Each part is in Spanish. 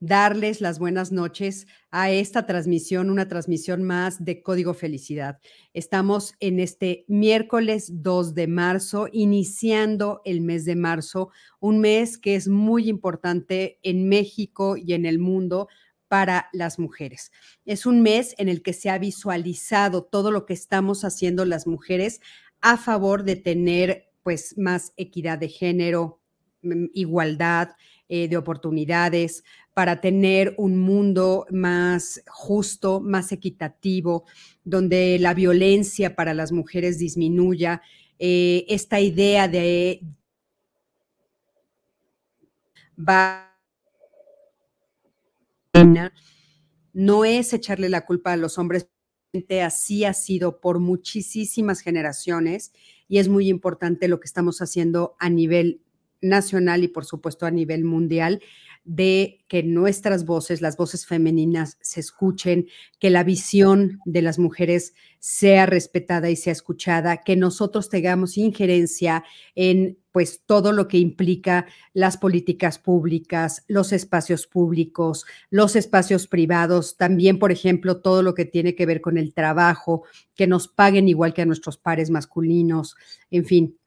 darles las buenas noches a esta transmisión, una transmisión más de Código Felicidad. Estamos en este miércoles 2 de marzo, iniciando el mes de marzo, un mes que es muy importante en México y en el mundo para las mujeres. Es un mes en el que se ha visualizado todo lo que estamos haciendo las mujeres a favor de tener pues más equidad de género, mm, igualdad, eh, de oportunidades, para tener un mundo más justo, más equitativo, donde la violencia para las mujeres disminuya. Eh, esta idea de va no es echarle la culpa a los hombres, así ha sido por muchísimas generaciones y es muy importante lo que estamos haciendo a nivel nacional y por supuesto a nivel mundial de que nuestras voces, las voces femeninas, se escuchen, que la visión de las mujeres sea respetada y sea escuchada, que nosotros tengamos injerencia en pues todo lo que implica las políticas públicas, los espacios públicos, los espacios privados, también, por ejemplo, todo lo que tiene que ver con el trabajo, que nos paguen igual que a nuestros pares masculinos, en fin,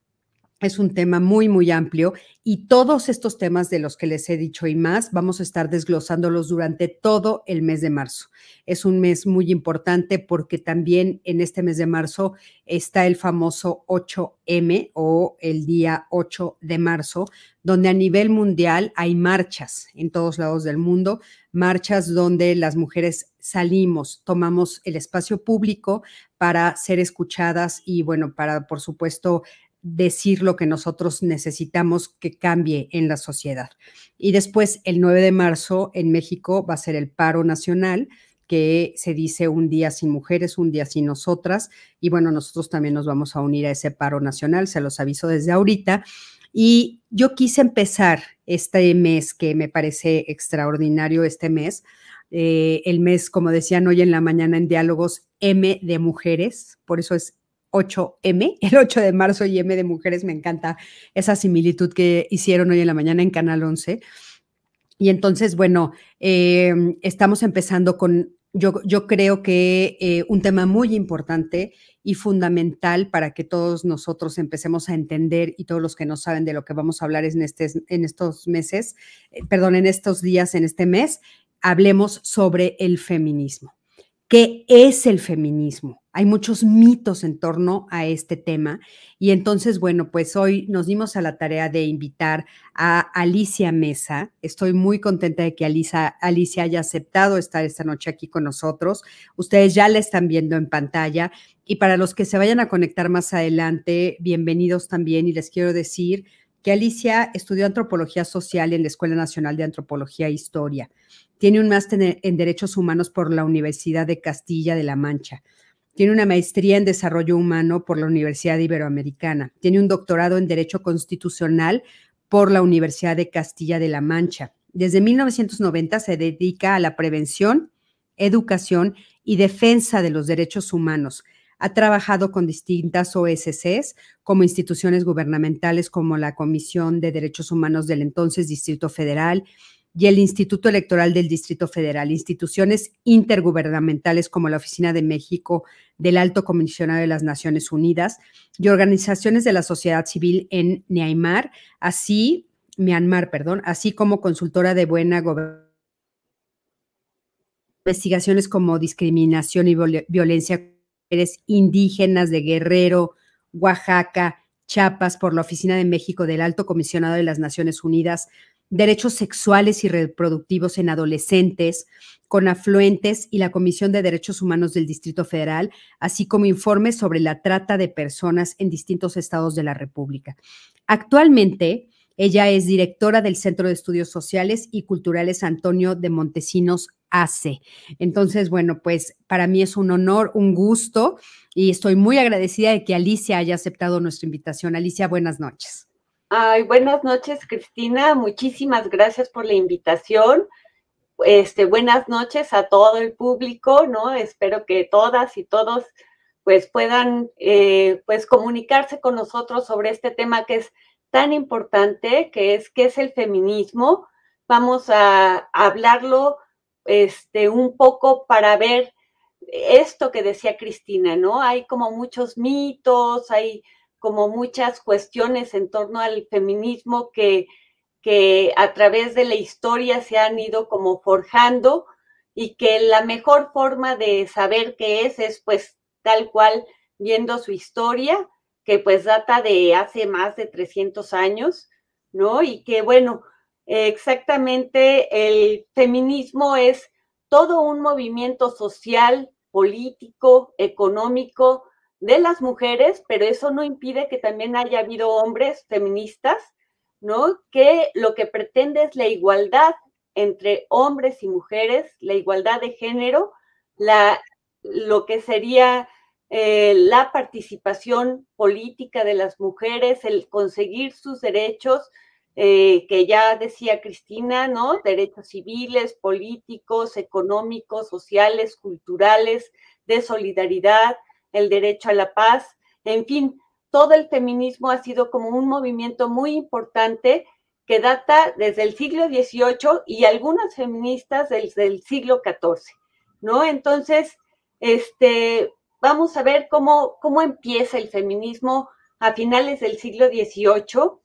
es un tema muy, muy amplio y todos estos temas de los que les he dicho y más, vamos a estar desglosándolos durante todo el mes de marzo. Es un mes muy importante porque también en este mes de marzo está el famoso 8M o el día 8 de marzo, donde a nivel mundial hay marchas en todos lados del mundo, marchas donde las mujeres salimos, tomamos el espacio público para ser escuchadas y bueno, para por supuesto decir lo que nosotros necesitamos que cambie en la sociedad. Y después, el 9 de marzo en México va a ser el paro nacional, que se dice un día sin mujeres, un día sin nosotras. Y bueno, nosotros también nos vamos a unir a ese paro nacional, se los aviso desde ahorita. Y yo quise empezar este mes, que me parece extraordinario este mes, eh, el mes, como decían hoy en la mañana en diálogos, M de mujeres, por eso es 8M, el 8 de marzo y M de mujeres, me encanta esa similitud que hicieron hoy en la mañana en Canal 11. Y entonces, bueno, em, estamos empezando con, yo, yo creo que eh, un tema muy importante y fundamental para que todos nosotros empecemos a entender y todos los que no saben de lo que vamos a hablar en, este, en estos meses, eh, perdón, en estos días, en este mes, hablemos sobre el feminismo. ¿Qué es el feminismo? Hay muchos mitos en torno a este tema y entonces, bueno, pues hoy nos dimos a la tarea de invitar a Alicia Mesa. Estoy muy contenta de que Alicia, Alicia haya aceptado estar esta noche aquí con nosotros. Ustedes ya la están viendo en pantalla y para los que se vayan a conectar más adelante, bienvenidos también y les quiero decir que Alicia estudió antropología social en la Escuela Nacional de Antropología e Historia. Tiene un máster en Derechos Humanos por la Universidad de Castilla de la Mancha. Tiene una maestría en Desarrollo Humano por la Universidad Iberoamericana. Tiene un doctorado en Derecho Constitucional por la Universidad de Castilla de la Mancha. Desde 1990 se dedica a la prevención, educación y defensa de los derechos humanos ha trabajado con distintas OSCs como instituciones gubernamentales como la Comisión de Derechos Humanos del entonces Distrito Federal y el Instituto Electoral del Distrito Federal, instituciones intergubernamentales como la Oficina de México del Alto Comisionado de las Naciones Unidas y organizaciones de la sociedad civil en Myanmar, así Myanmar, perdón, así como consultora de buena gobernación investigaciones como discriminación y violencia indígenas de Guerrero, Oaxaca, Chiapas por la Oficina de México del Alto Comisionado de las Naciones Unidas, derechos sexuales y reproductivos en adolescentes, con afluentes y la Comisión de Derechos Humanos del Distrito Federal, así como informes sobre la trata de personas en distintos estados de la República. Actualmente, ella es directora del Centro de Estudios Sociales y Culturales Antonio de Montesinos hace. Entonces, bueno, pues para mí es un honor, un gusto y estoy muy agradecida de que Alicia haya aceptado nuestra invitación. Alicia, buenas noches. Ay, buenas noches, Cristina. Muchísimas gracias por la invitación. Este, buenas noches a todo el público, ¿no? Espero que todas y todos pues puedan eh, pues comunicarse con nosotros sobre este tema que es tan importante, que es qué es el feminismo. Vamos a hablarlo este, un poco para ver esto que decía Cristina, ¿no? Hay como muchos mitos, hay como muchas cuestiones en torno al feminismo que, que a través de la historia se han ido como forjando y que la mejor forma de saber qué es es pues tal cual viendo su historia, que pues data de hace más de 300 años, ¿no? Y que bueno, exactamente el feminismo es todo un movimiento social, político, económico de las mujeres, pero eso no impide que también haya habido hombres feministas, ¿no? Que lo que pretende es la igualdad entre hombres y mujeres, la igualdad de género, la, lo que sería eh, la participación política de las mujeres, el conseguir sus derechos, eh, que ya decía Cristina, ¿no? Derechos civiles, políticos, económicos, sociales, culturales, de solidaridad, el derecho a la paz, en fin, todo el feminismo ha sido como un movimiento muy importante que data desde el siglo XVIII y algunas feministas desde el siglo XIV, ¿no? Entonces, este, vamos a ver cómo, cómo empieza el feminismo a finales del siglo XVIII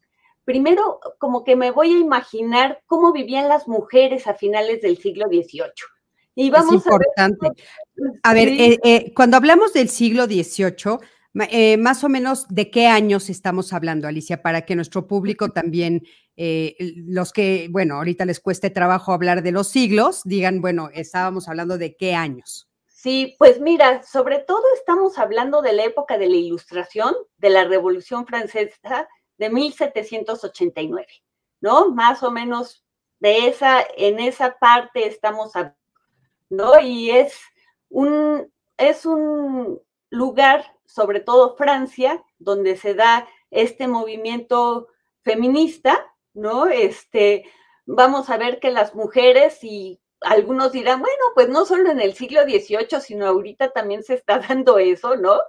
primero como que me voy a imaginar cómo vivían las mujeres a finales del siglo XVIII. Y vamos es importante. A ver, eh, eh, cuando hablamos del siglo XVIII, eh, más o menos de qué años estamos hablando, Alicia, para que nuestro público también, los que, bueno, ahorita les cueste trabajo hablar de los siglos, digan, bueno, estábamos hablando de qué años. Sí, pues mira, sobre todo estamos hablando de la época de la Ilustración, de la Revolución Francesa de 1789, ¿no? Más o menos de esa, en esa parte estamos, ¿no? Y es un, es un lugar, sobre todo Francia, donde se da este movimiento feminista, ¿no? Este, vamos a ver que las mujeres y algunos dirán, bueno, pues no solo en el siglo XVIII, sino ahorita también se está dando eso, ¿no?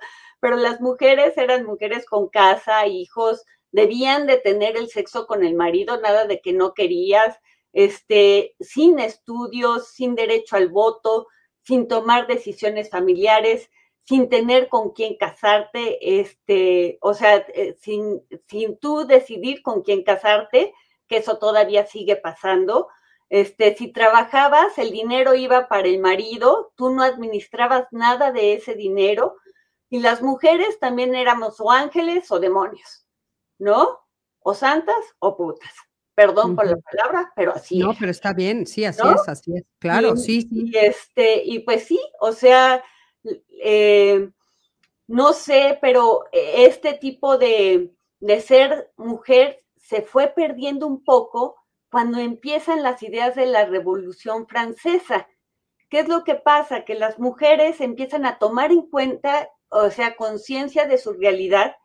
Pero las mujeres eran mujeres con casa, hijos, debían de tener el sexo con el marido, nada de que no querías, este, sin estudios, sin derecho al voto, sin tomar decisiones familiares, sin tener con quién casarte, este, o sea, eh, sin, tú decidir con quién casarte, que eso todavía sigue pasando. Este, si trabajabas, el dinero iba para el marido, tú no administrabas nada de ese dinero, y las mujeres también éramos o ángeles o demonios. ¿no? O santas o putas. Perdón por la palabra, pero así no, pero está bien, sí, así es, así es, claro, sí, sí. Y, este, y pues sí, o sea, eh, no sé, pero este tipo de, de ser mujer se fue perdiendo un poco cuando empiezan las ideas de la Revolución Francesa. ¿Qué es lo que pasa? Que las mujeres empiezan a tomar en cuenta, o sea, conciencia de su realidad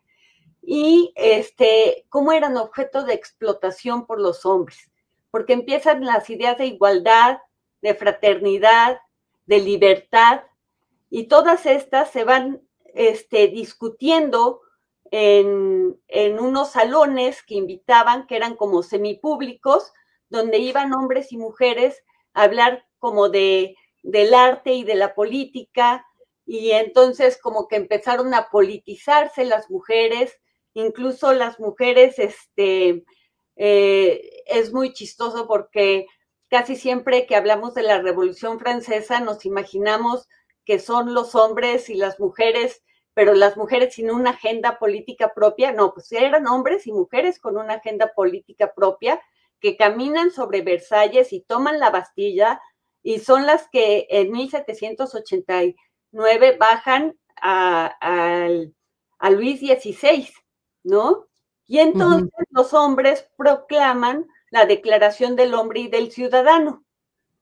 y este, cómo eran objeto de explotación por los hombres, porque empiezan las ideas de igualdad, de fraternidad, de libertad, y todas estas se van este, discutiendo en, en unos salones que invitaban, que eran como semipúblicos, donde iban hombres y mujeres a hablar como de, del arte y de la política, y entonces como que empezaron a politizarse las mujeres, incluso las mujeres, este, eh, es muy chistoso porque casi siempre que hablamos de la Revolución Francesa nos imaginamos que son los hombres y las mujeres, pero las mujeres sin una agenda política propia, no, pues eran hombres y mujeres con una agenda política propia que caminan sobre Versalles y toman la Bastilla y son las que en 1789 bajan a, a Luis XVI ¿no? Y entonces los hombres proclaman la Declaración del Hombre y del Ciudadano,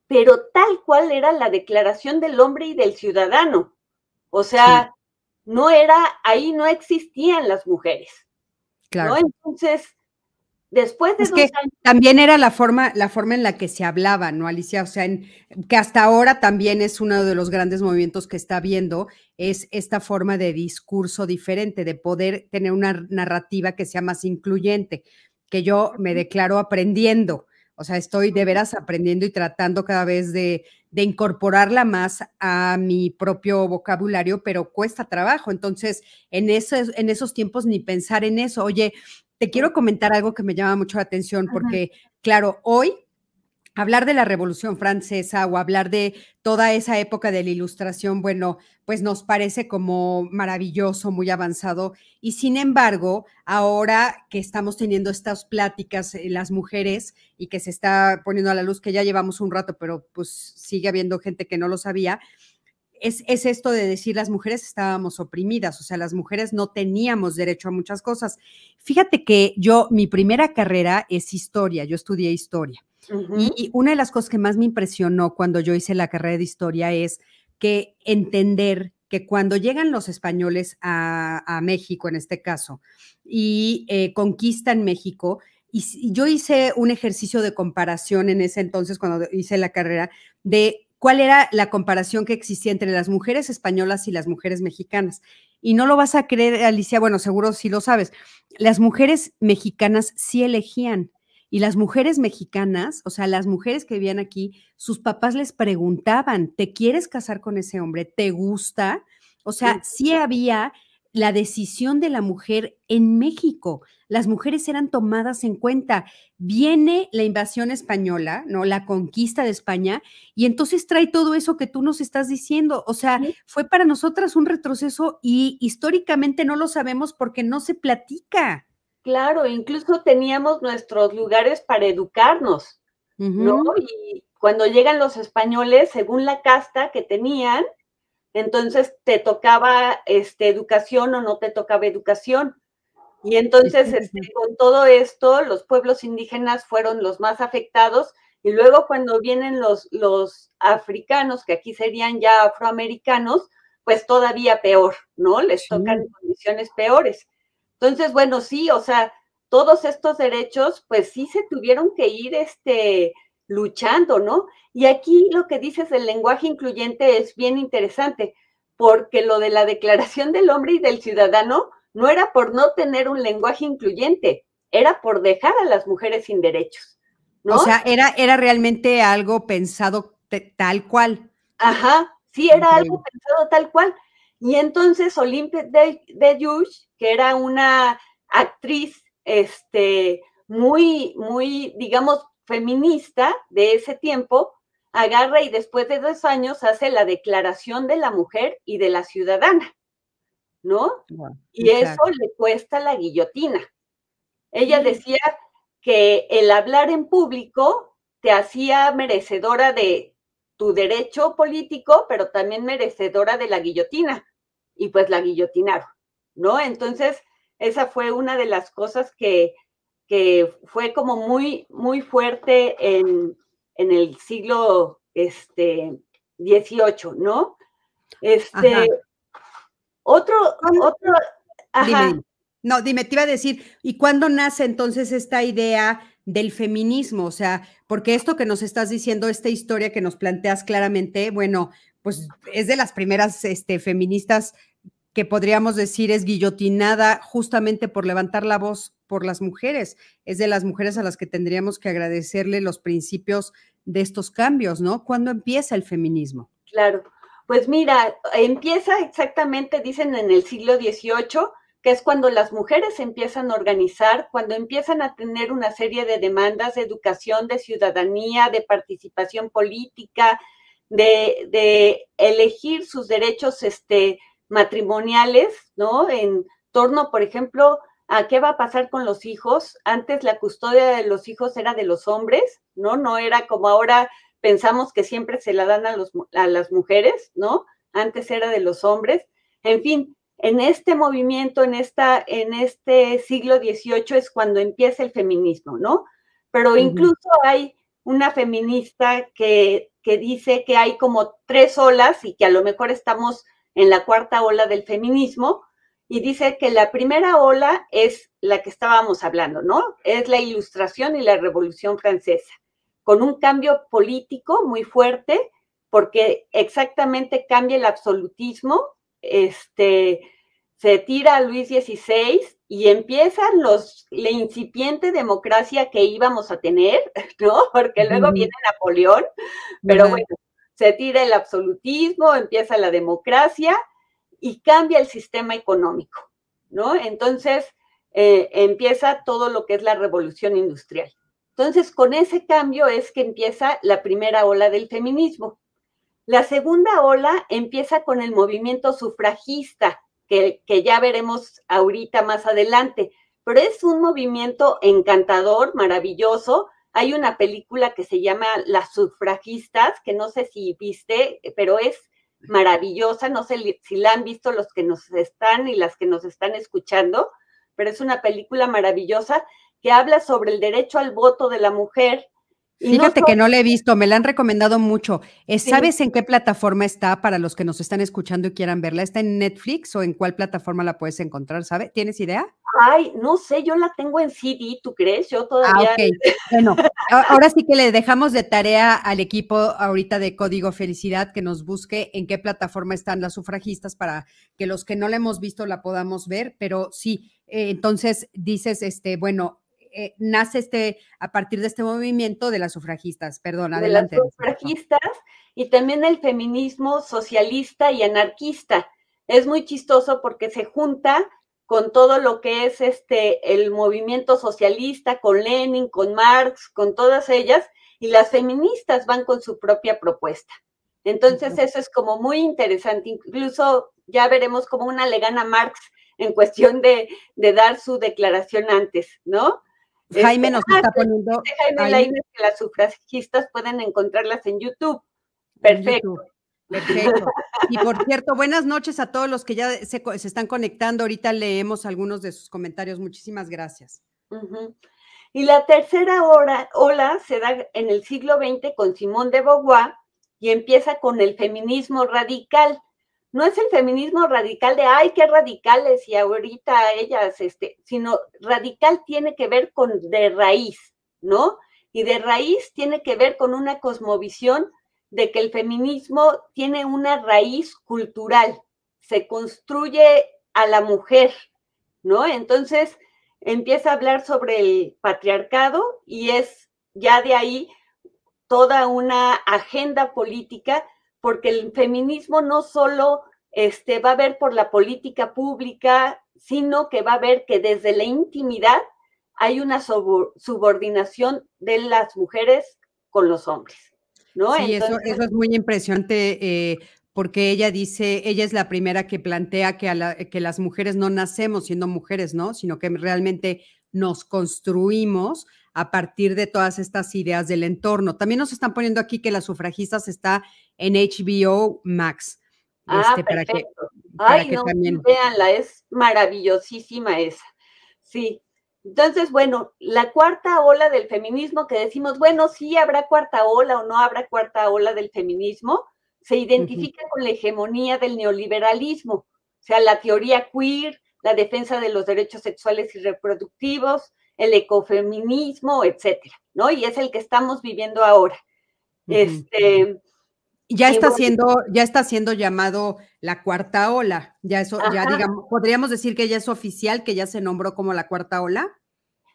pero tal cual era la declaración del hombre y del ciudadano. O sea, no era, ahí no existían las mujeres. Claro. Entonces, después de es que también era la forma, la forma en la que se hablaba, ¿no, Alicia? O sea, que hasta ahora también es uno de los grandes movimientos que está viendo, es esta forma de discurso diferente, de poder tener una narrativa que sea más incluyente, que yo me declaro aprendiendo. O sea, estoy de veras aprendiendo y tratando cada vez de, de, incorporarla más a mi propio vocabulario, pero cuesta trabajo. Entonces, en esos, en esos tiempos ni pensar en eso. Oye, te quiero comentar algo que me llama mucho la atención porque, claro, hoy hablar de la Revolución Francesa o hablar de toda esa época de la Ilustración, bueno, pues nos parece como maravilloso, muy avanzado. Y sin embargo, ahora que estamos teniendo estas pláticas, eh, las mujeres, y que se está poniendo a la luz, que ya llevamos un rato, pero pues sigue habiendo gente que no lo sabía, es, esto de decir las mujeres estábamos oprimidas, o sea, las mujeres no teníamos derecho a muchas cosas. Fíjate que yo, mi primera carrera es historia, yo estudié historia. y, una de las cosas que más me impresionó cuando yo hice la carrera de historia es que entender que cuando llegan los españoles a, México, en este caso, y eh, conquistan México, y yo hice un ejercicio de comparación en ese entonces, cuando hice la carrera, de cuál era la comparación que existía entre las mujeres españolas y las mujeres mexicanas. Y no lo vas a creer, Alicia, bueno, seguro sí lo sabes, las mujeres mexicanas sí elegían. Y las mujeres mexicanas, o sea, las mujeres que vivían aquí, sus papás les preguntaban, ¿te quieres casar con ese hombre? ¿Te gusta? O sea, sí había la decisión de la mujer en México. Las mujeres eran tomadas en cuenta. Viene la invasión española, ¿no? La conquista de España, y entonces trae todo eso que tú nos estás diciendo. O sea, fue para nosotras un retroceso y históricamente no lo sabemos porque no se platica. Claro, incluso teníamos nuestros lugares para educarnos, ¿no? Y cuando llegan los españoles, según la casta que tenían, entonces te tocaba este, educación o no te tocaba educación. Y entonces, este, con todo esto, los pueblos indígenas fueron los más afectados. Y luego cuando vienen los, los africanos, que aquí serían ya afroamericanos, pues todavía peor, ¿no? Les tocan condiciones peores. Entonces, bueno, sí, o sea, todos estos derechos, pues sí se tuvieron que ir, este, luchando, ¿no? Y aquí lo que dices del lenguaje incluyente es bien interesante, porque lo de la declaración del hombre y del ciudadano no era por no tener un lenguaje incluyente, era por dejar a las mujeres sin derechos. ¿no? O sea, era, era realmente algo pensado tal cual. Ajá, sí, era algo pensado tal cual. Y entonces Olympe de, de que era una actriz este, muy, muy, digamos, feminista de ese tiempo, agarra y después de dos años hace la declaración de la mujer y de la ciudadana, ¿no? y eso le cuesta la guillotina. Ella decía que el hablar en público te hacía merecedora de tu derecho político, pero también merecedora de la guillotina. Y pues la guillotinaron, ¿no? Entonces, esa fue una de las cosas que que fue como muy, muy fuerte en, el siglo este, XVIII, ¿no? Este, otro, otro, Dime, no, dime, te iba a decir, ¿y cuándo nace entonces esta idea del feminismo? O sea, porque esto que nos estás diciendo, esta historia que nos planteas claramente, bueno, pues es de las primeras este, feministas que podríamos decir es guillotinada justamente por levantar la voz por las mujeres. Es de las mujeres a las que tendríamos que agradecerle los principios de estos cambios, ¿no? ¿Cuándo empieza el feminismo? Claro, pues mira, empieza exactamente, dicen en el siglo XVIII, que es cuando las mujeres empiezan a organizar, cuando empiezan a tener una serie de demandas de educación, de ciudadanía, de participación política, de, de elegir sus derechos este, matrimoniales, ¿no? En torno, por ejemplo, a qué va a pasar con los hijos. Antes la custodia de los hijos era de los hombres, ¿no? No era como ahora pensamos que siempre se la dan a, los, a las mujeres, ¿no? Antes era de los hombres. En fin, en este movimiento, en, esta, en este siglo XVIII es cuando empieza el feminismo, ¿no? Pero incluso hay una feminista que que dice que hay como tres olas y que a lo mejor estamos en la cuarta ola del feminismo, y dice que la primera ola es la que estábamos hablando, ¿no? Es la ilustración y la revolución francesa, con un cambio político muy fuerte, porque exactamente cambia el absolutismo, este, se tira a Luis XVI y empiezan los, la incipiente democracia que íbamos a tener, ¿no? Porque luego viene Napoleón, pero bueno, se tira el absolutismo, empieza la democracia y cambia el sistema económico, ¿no? Entonces eh, empieza todo lo que es la revolución industrial. Entonces, con ese cambio es que empieza la primera ola del feminismo. La segunda ola empieza con el movimiento sufragista, que, que ya veremos ahorita más adelante, pero es un movimiento encantador, maravilloso. Hay una película que se llama Las sufragistas, que no sé si viste, pero es maravillosa, no sé si la han visto los que nos están y las que nos están escuchando, pero es una película maravillosa que habla sobre el derecho al voto de la mujer. Fíjate que no la he visto, me la han recomendado mucho. Eh, ¿Sabes en qué plataforma está para los que nos están escuchando y quieran verla? ¿Está en Netflix o en cuál plataforma la puedes encontrar? ¿Sabe? ¿Tienes idea? Ay, no sé, yo la tengo en CD, ¿tú crees? Yo todavía. Ah, ok. Bueno, ahora sí que le dejamos de tarea al equipo ahorita de Código Felicidad que nos busque en qué plataforma están las sufragistas para que los que no la hemos visto la podamos ver, pero sí, eh, entonces dices, este, bueno, eh, nace este, a partir de este movimiento de las sufragistas, perdón, adelante. De las sufragistas y también el feminismo socialista y anarquista. Es muy chistoso porque se junta con todo lo que es este el movimiento socialista, con Lenin, con Marx, con todas ellas, y las feministas van con su propia propuesta. Entonces, eso es como muy interesante. Incluso ya veremos como una le gana Marx en cuestión de, dar su declaración antes, ¿no? Jaime nos está ah, poniendo. Jaime que las sufragistas pueden encontrarlas en YouTube. Perfecto. Perfecto. Y por cierto, buenas noches a todos los que ya se, están conectando. Ahorita leemos algunos de sus comentarios. Muchísimas gracias. Y la tercera hora, ola se da en el siglo XX con Simón de Beauvoir y empieza con el feminismo radical. No es el feminismo radical de, ay, qué radicales y ahorita ellas, este, sino radical tiene que ver con de raíz, ¿no? Y de raíz tiene que ver con una cosmovisión de que el feminismo tiene una raíz cultural, se construye a la mujer, ¿no? Entonces empieza a hablar sobre el patriarcado y es ya de ahí toda una agenda política, porque el feminismo no solo este, va a ver por la política pública, sino que va a ver que desde la intimidad hay una subordinación de las mujeres con los hombres. Sí, eso, eso, es muy impresionante. Eh, porque ella dice, ella es la primera que plantea que, que las mujeres no nacemos siendo mujeres, ¿no? Sino que realmente nos construimos a partir de todas estas ideas del entorno. También nos están poniendo aquí que las sufragistas está en HBO Max. Ah, este, perfecto. Ay, no, también... véanla, es maravillosísima esa. Sí, entonces, bueno, la cuarta ola del feminismo que decimos, bueno, sí habrá cuarta ola o no habrá cuarta ola del feminismo, se identifica con la hegemonía del neoliberalismo, o sea, la teoría queer, la defensa de los derechos sexuales y reproductivos, el ecofeminismo, etcétera, ¿no? Y es el que estamos viviendo ahora. Este. Ya está siendo, ya está siendo llamado la cuarta ola. Ya eso, ya digamos, podríamos decir que ya es oficial, que ya se nombró como la cuarta ola.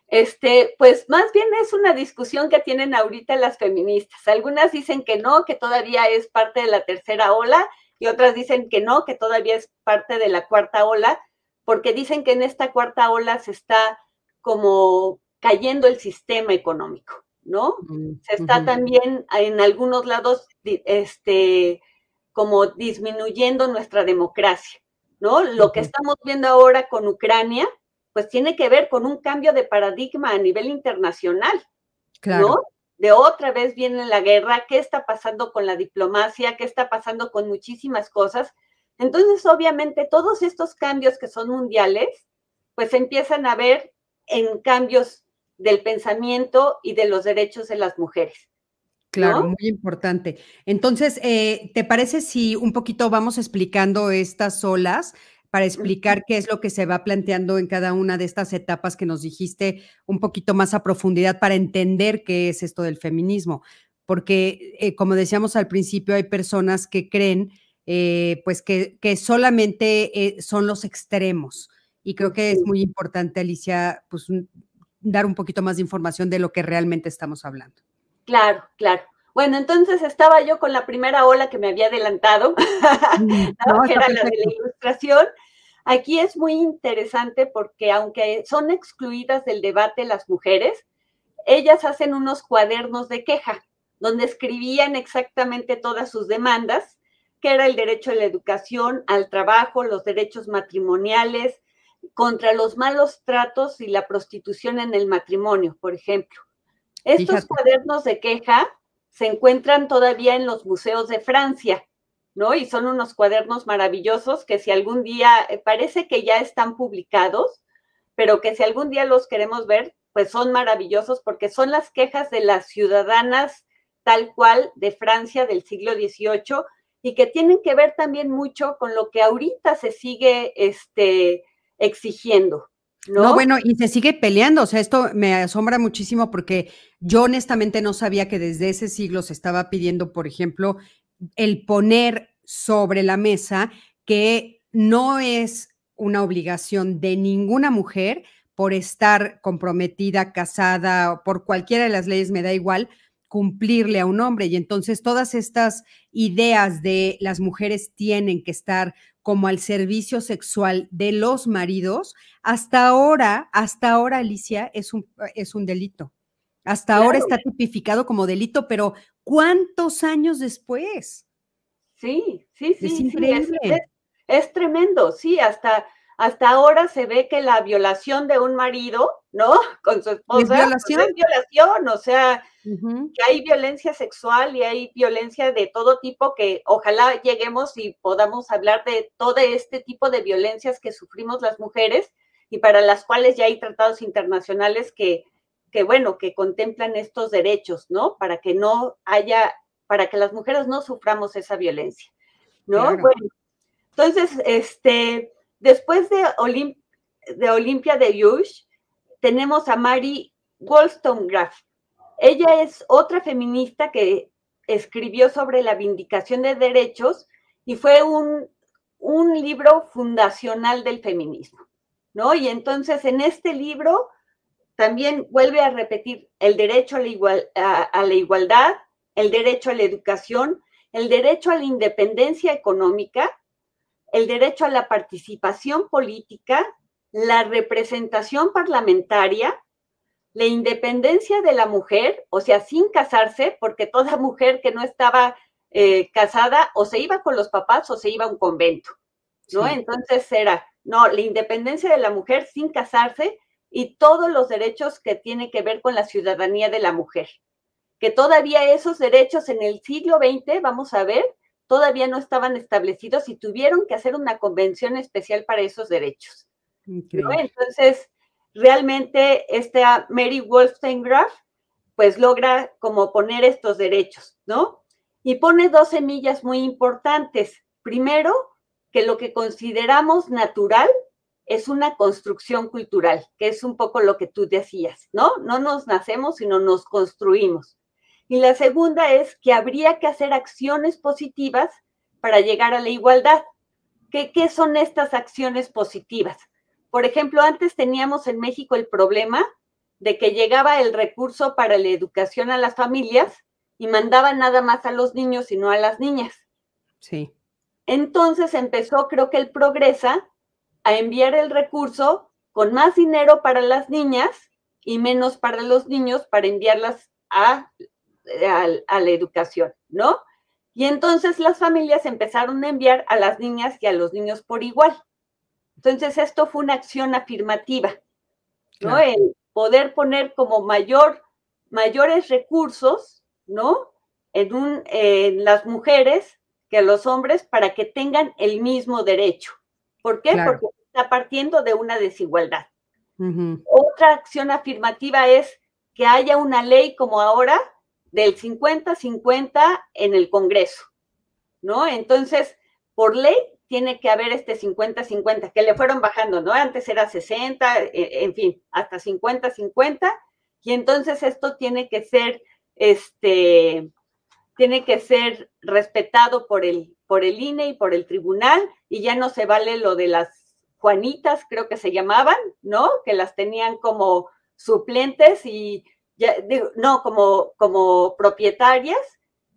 Este, pues más bien es una discusión que tienen ahorita las feministas. Algunas dicen que no, que todavía es parte de la tercera ola, y otras dicen que no, que todavía es parte de la cuarta ola, porque dicen que en esta cuarta ola se está como cayendo el sistema económico, ¿no? Mm, se está también en algunos lados, este, como disminuyendo nuestra democracia, ¿no? Lo que estamos viendo ahora con Ucrania, pues tiene que ver con un cambio de paradigma a nivel internacional, claro. ¿no? De otra vez viene la guerra, ¿qué está pasando con la diplomacia? ¿Qué está pasando con muchísimas cosas? Entonces, obviamente, todos estos cambios que son mundiales, pues empiezan a ver en cambios del pensamiento y de los derechos de las mujeres. Claro, muy importante. Entonces, eh, ¿te parece si un poquito vamos explicando estas olas para explicar qué es lo que se va planteando en cada una de estas etapas que nos dijiste un poquito más a profundidad para entender qué es esto del feminismo? Porque, eh, como decíamos al principio, hay personas que creen eh, pues que, que solamente son los extremos. Y creo que es muy importante, Alicia, pues dar un poquito más de información de lo que realmente estamos hablando. Claro, claro. Bueno, entonces estaba yo con la primera ola que me había adelantado, que era la de la ilustración. Aquí es muy interesante porque aunque son excluidas del debate las mujeres, ellas hacen unos cuadernos de queja donde escribían exactamente todas sus demandas, que era el derecho a la educación, al trabajo, los derechos matrimoniales, contra los malos tratos y la prostitución en el matrimonio, por ejemplo. Estos cuadernos de queja se encuentran todavía en los museos de Francia, ¿no? Y son unos cuadernos maravillosos que si algún día, eh, parece que ya están publicados, pero que si algún día los queremos ver, pues son maravillosos porque son las quejas de las ciudadanas tal cual de Francia del siglo XVIII y que tienen que ver también mucho con lo que ahorita se sigue este, exigiendo. ¿No? bueno, y se sigue peleando, o sea, esto me asombra muchísimo porque yo honestamente no sabía que desde ese siglo se estaba pidiendo, por ejemplo, el poner sobre la mesa que no es una obligación de ninguna mujer por estar comprometida, casada, por cualquiera de las leyes, me da igual, cumplirle a un hombre. Y entonces todas estas ideas de las mujeres tienen que estar como al servicio sexual de los maridos, hasta ahora, hasta ahora, Alicia, es un, es un delito. Hasta ahora está tipificado como delito, pero ¿cuántos años después? Sí, sí, sí. Es increíble. es, tremendo, sí, hasta hasta ahora se ve que la violación de un marido, ¿no? Con su esposa, ¿Es pues, violación? es violación, o sea, que hay violencia sexual y hay violencia de todo tipo que ojalá lleguemos y podamos hablar de todo este tipo de violencias que sufrimos las mujeres y para las cuales ya hay tratados internacionales que, que bueno, que contemplan estos derechos, ¿no? Para que no haya, para que las mujeres no suframos esa violencia, ¿no? Bueno, entonces, este, Después de, de Olimpia de Yush, tenemos a Mary Wollstonecraft. Ella es otra feminista que escribió sobre la vindicación de derechos y fue un, libro fundacional del feminismo, ¿no? Y entonces en este libro también vuelve a repetir el derecho a la igualdad, el derecho a la educación, el derecho a la independencia económica, el derecho a la participación política, la representación parlamentaria, la independencia de la mujer, o sea, sin casarse, porque toda mujer que no estaba eh, casada o se iba con los papás o se iba a un convento, ¿no? Entonces era, no, la independencia de la mujer sin casarse y todos los derechos que tienen que ver con la ciudadanía de la mujer. Que todavía esos derechos en el siglo XX, vamos a ver, todavía no estaban establecidos y tuvieron que hacer una convención especial para esos derechos. Entonces, realmente esta Mary Wollstonecraft pues logra como poner estos derechos, ¿no? Y pone dos semillas muy importantes. Primero, que lo que consideramos natural es una construcción cultural, que es un poco lo que tú decías, ¿no? No nos nacemos, sino nos construimos. Y la segunda es que habría que hacer acciones positivas para llegar a la igualdad. ¿Qué, ¿Qué, son estas acciones positivas? Por ejemplo, antes teníamos en México el problema de que llegaba el recurso para la educación a las familias y mandaban nada más a los niños y no a las niñas. Sí. Entonces empezó, creo que el Progresa, a enviar el recurso con más dinero para las niñas y menos para los niños para enviarlas a a, la educación, ¿no? Y entonces las familias empezaron a enviar a las niñas y a los niños por igual. Entonces esto fue una acción afirmativa, ¿no? El poder poner como mayor, mayores recursos, ¿no? En, un, en las mujeres que a los hombres para que tengan el mismo derecho. ¿Por qué? Porque está partiendo de una desigualdad. Otra acción afirmativa es que haya una ley como ahora del 50-50 en el Congreso, ¿no? Entonces, por ley tiene que haber este 50-50, que le fueron bajando, ¿no? Antes era 60, e, en fin, hasta 50-50, y entonces esto tiene que ser, este, tiene que ser respetado por el, por el INE y por el tribunal, y ya no se vale lo de las Juanitas, creo que se llamaban, ¿no? Que las tenían como suplentes y, ya, digo, no, como, como propietarias,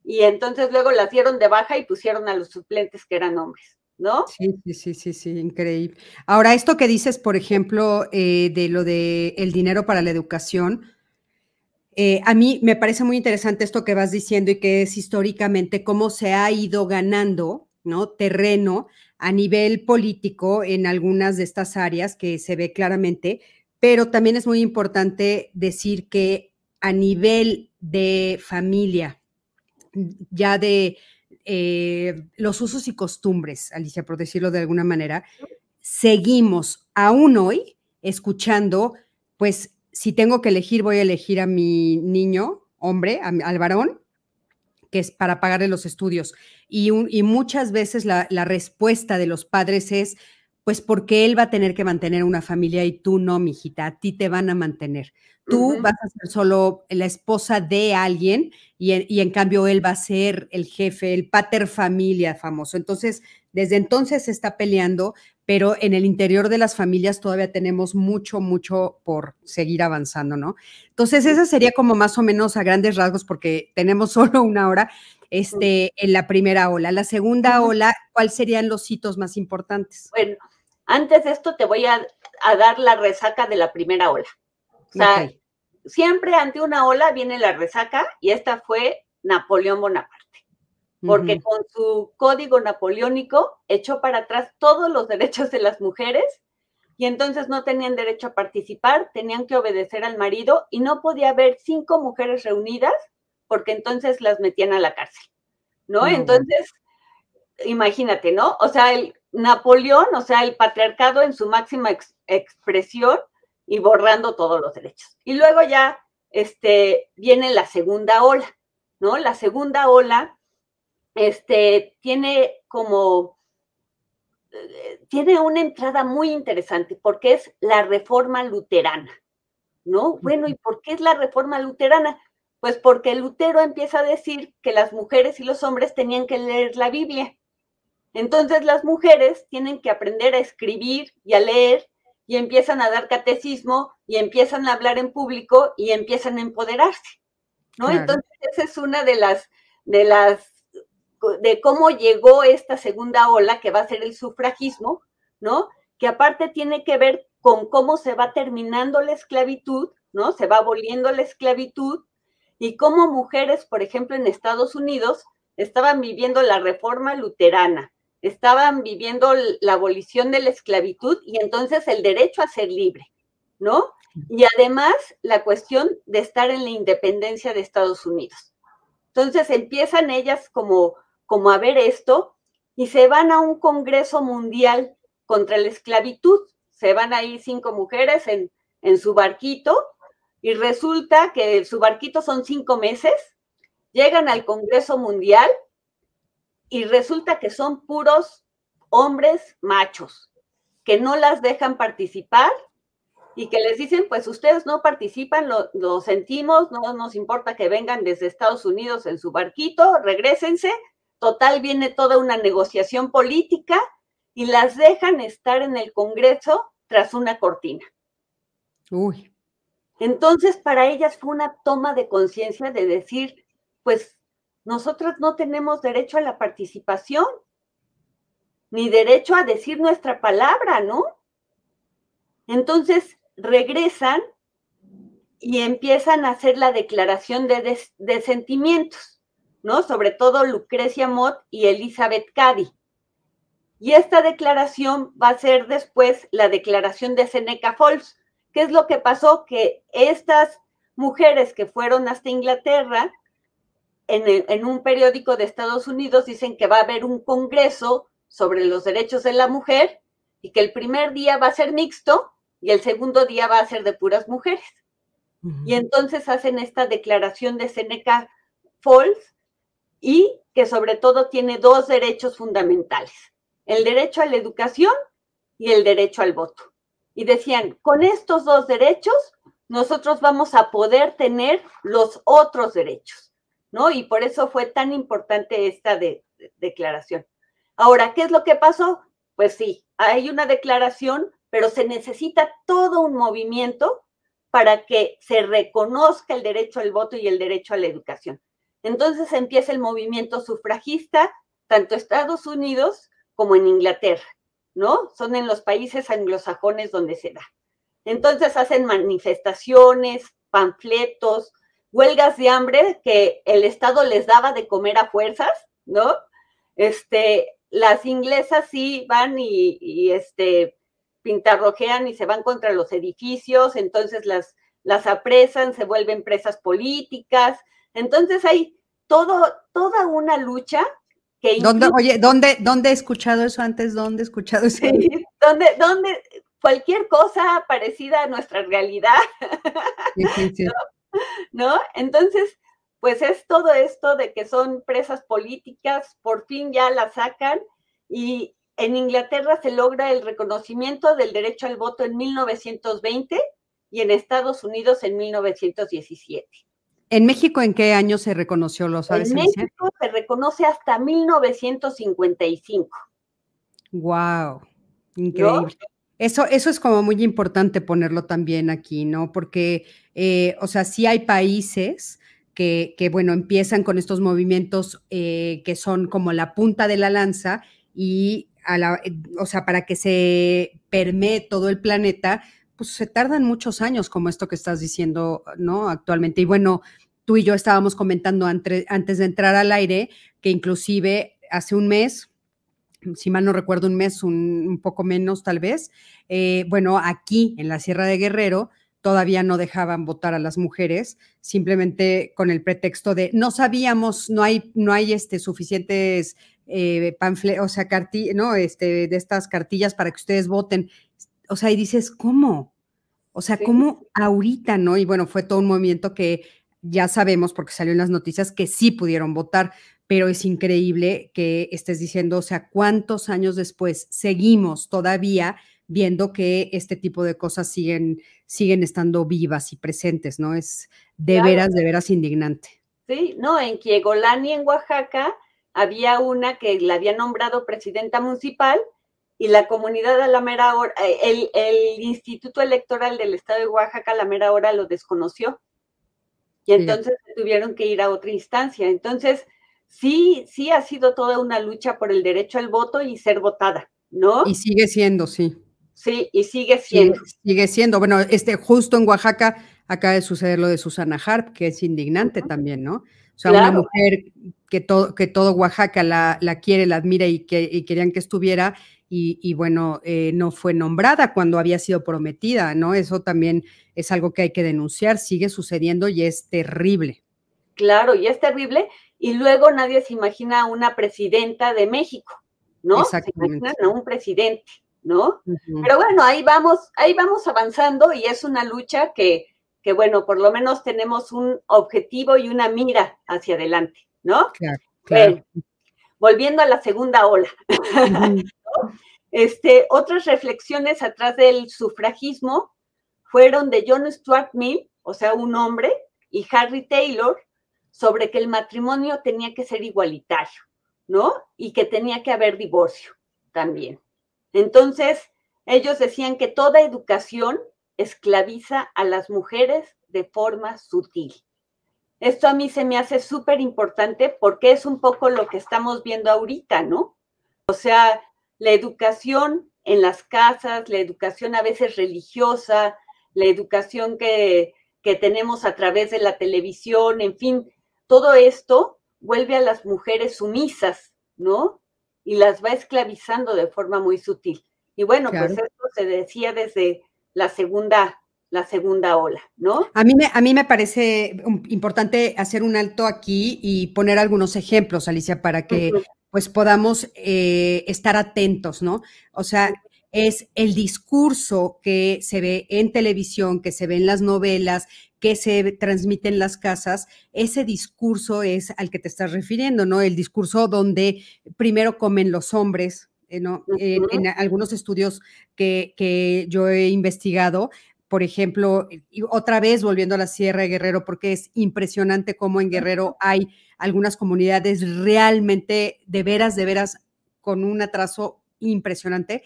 y entonces luego las dieron de baja y pusieron a los suplentes que eran hombres. ¿no? Sí, sí, sí, sí, increíble. Ahora, esto que dices, por ejemplo, eh, de lo de el dinero para la educación, eh, a mí me parece muy interesante esto que vas diciendo y que es históricamente cómo se ha ido ganando, ¿no? Terreno a nivel político en algunas de estas áreas que se ve claramente, pero también es muy importante decir que a nivel de familia, ya de eh, los usos y costumbres, Alicia, por decirlo de alguna manera, seguimos aún hoy escuchando, pues si tengo que elegir, voy a elegir a mi niño, hombre, al varón, que es para pagarle los estudios. Y, muchas veces la, respuesta de los padres es, pues porque él va a tener que mantener una familia y tú no, mijita, a ti te van a mantener. Tú vas a ser solo la esposa de alguien y, en cambio él va a ser el jefe, el pater familia famoso. Entonces, desde entonces se está peleando, pero en el interior de las familias todavía tenemos mucho, mucho por seguir avanzando, ¿no? Entonces, esa sería como más o menos a grandes rasgos, porque tenemos solo una hora este, en la primera ola. La segunda ola, ¿cuáles serían los hitos más importantes? Bueno, antes de esto te voy a dar la resaca de la primera ola. O sea, siempre ante una ola viene la resaca y esta fue Napoleón Bonaparte, porque con su código napoleónico echó para atrás todos los derechos de las mujeres y entonces no tenían derecho a participar, tenían que obedecer al marido y no podía haber cinco mujeres reunidas porque entonces las metían a la cárcel, ¿no? entonces, imagínate, ¿no? O sea, el Napoleón, o sea, el patriarcado en su máxima expresión, y borrando todos los derechos. Y luego ya este, viene la segunda ola, ¿no? La segunda ola este, tiene como, eh, tiene una entrada muy interesante porque es la reforma luterana, ¿no? Bueno, ¿y por qué es la reforma luterana? Pues porque Lutero empieza a decir que las mujeres y los hombres tenían que leer la Biblia. Entonces las mujeres tienen que aprender a escribir y a leer y empiezan a dar catecismo y empiezan a hablar en público y empiezan a empoderarse, ¿no? Entonces, esa es una de las, de las, de cómo llegó esta segunda ola que va a ser el sufragismo, ¿no? Que aparte tiene que ver con cómo se va terminando la esclavitud, ¿no? Se va aboliendo la esclavitud y cómo mujeres, por ejemplo, en Estados Unidos, estaban viviendo la reforma luterana, estaban viviendo la abolición de la esclavitud y entonces el derecho a ser libre, ¿no? Y además la cuestión de estar en la independencia de Estados Unidos. Entonces empiezan ellas como, como a ver esto y se van a un Congreso Mundial contra la esclavitud. Se van ahí cinco mujeres en, en su barquito y resulta que su barquito son cinco meses, llegan al Congreso Mundial y resulta que son puros hombres machos que no las dejan participar y que les dicen, pues ustedes no participan, lo, sentimos, no nos importa que vengan desde Estados Unidos en su barquito, regresense, total viene toda una negociación política y las dejan estar en el Congreso tras una cortina. Uy. Entonces, para ellas fue una toma de conciencia de decir, pues nosotros no tenemos derecho a la participación, ni derecho a decir nuestra palabra, ¿no? Entonces regresan y empiezan a hacer la declaración de, sentimientos, ¿no? Sobre todo Lucrecia Mott y Elizabeth Cady. Y esta declaración va a ser después la declaración de Seneca Falls. ¿Qué es lo que pasó? Que estas mujeres que fueron hasta Inglaterra en, un periódico de Estados Unidos dicen que va a haber un congreso sobre los derechos de la mujer y que el primer día va a ser mixto y el segundo día va a ser de puras mujeres. Y entonces hacen esta declaración de Seneca false y que sobre todo tiene dos derechos fundamentales, el derecho a la educación y el derecho al voto. Y decían, con estos dos derechos, nosotros vamos a poder tener los otros derechos, ¿no? Y por eso fue tan importante esta declaración. Ahora, ¿qué es lo que pasó? Pues sí, hay una declaración, pero se necesita todo un movimiento para que se reconozca el derecho al voto y el derecho a la educación. Entonces empieza el movimiento sufragista, tanto Estados Unidos como en Inglaterra, ¿no? Son en los países anglosajones donde se da. Entonces hacen manifestaciones, panfletos, huelgas de hambre que el Estado les daba de comer a fuerzas, ¿no? Este, las inglesas sí van y, y este, pintarrojean y se van contra los edificios, entonces las, las apresan, se vuelven presas políticas. Entonces hay todo, toda una lucha que... ¿Dónde, oye, ¿dónde, ¿dónde he escuchado eso antes? ¿Dónde he escuchado eso? Sí, ¿dónde, ¿dónde, cualquier cosa parecida a nuestra realidad. ¿No? ¿No? Entonces, pues es todo esto de que son presas políticas, por fin ya la sacan y en Inglaterra se logra el reconocimiento del derecho al voto en 1920 y en Estados Unidos en 1917. ¿En México en qué año se reconoció, lo sabes? En México se reconoce hasta 1955. Wow, increíble. Eso, eso es como muy importante ponerlo también aquí, ¿no? Porque, eh, o sea, sí hay países que, que bueno, empiezan con estos movimientos eh, que son como la punta de la lanza y eh, o sea, para que se permee todo el planeta, pues se tardan muchos años, como esto que estás diciendo, ¿no? Actualmente. Y bueno, tú y yo estábamos comentando antes, de entrar al aire que inclusive hace un mes, si mal no recuerdo, un mes, un, poco menos tal vez, bueno, aquí en la Sierra de Guerrero todavía no dejaban votar a las mujeres, simplemente con el pretexto de no sabíamos, no hay, no hay este, suficientes eh, o sea, ¿no? Este, de estas cartillas para que ustedes voten. O sea, y dices, ¿cómo? O sea, ¿cómo ahorita, no? Y bueno, fue todo un movimiento que ya sabemos, porque salió en las noticias, que sí pudieron votar, pero es increíble que estés diciendo, o sea, ¿cuántos años después seguimos todavía viendo que este tipo de cosas siguen, siguen estando vivas y presentes, ¿no? Es de veras, de veras indignante. Sí, no, en Kiegolani, en Oaxaca, había una que la había nombrado presidenta municipal y la comunidad a la mera hora, eh, el, Instituto Electoral del Estado de Oaxaca a la mera hora lo desconoció. Y entonces tuvieron que ir a otra instancia. Entonces, sí, sí ha sido toda una lucha por el derecho al voto y ser votada, ¿no? Y sigue siendo, sí. Sí, y sigue siendo. Sigue, siendo. Bueno, este, justo en Oaxaca acaba de suceder lo de Susana Harp, que es indignante también, ¿no? O sea, una mujer que todo, que todo Oaxaca la, quiere, la admira y, que, querían que estuviera, y, bueno, eh, no fue nombrada cuando había sido prometida, ¿no? Eso también es algo que hay que denunciar, sigue sucediendo y es terrible. Claro, y es terrible, y luego nadie se imagina una presidenta de México, ¿no? Se imaginan a un presidente, ¿no? Pero bueno, ahí vamos, ahí vamos avanzando y es una lucha que, que bueno, por lo menos tenemos un objetivo y una mira hacia adelante, ¿no? Claro, volviendo a la segunda ola. este, otras reflexiones atrás del sufragismo fueron de John Stuart Mill, o sea, un hombre, y Harry Taylor, sobre que el matrimonio tenía que ser igualitario, ¿no? Y que tenía que haber divorcio también. Entonces, ellos decían que toda educación esclaviza a las mujeres de forma sutil. Esto a mí se me hace súper importante porque es un poco lo que estamos viendo ahorita, ¿no? O sea, la educación en las casas, la educación a veces religiosa, la educación que, que tenemos a través de la televisión, en fin, todo esto vuelve a las mujeres sumisas, ¿no? Y las va esclavizando de forma muy sutil. Y bueno, pues esto se decía desde la segunda, la segunda ola, ¿no? A mí, me, a mí me parece importante hacer un alto aquí y poner algunos ejemplos, Alicia, para que pues podamos eh, estar atentos, ¿no? O sea, es el discurso que se ve en televisión, que se ve en las novelas, que se transmite en las casas, ese discurso es al que te estás refiriendo, ¿no? El discurso donde primero comen los hombres, eh, ¿no? en, algunos estudios que, que yo he investigado, por ejemplo, otra vez volviendo a la Sierra de Guerrero, porque es impresionante cómo en Guerrero hay algunas comunidades realmente, de veras, de veras, con un atraso impresionante.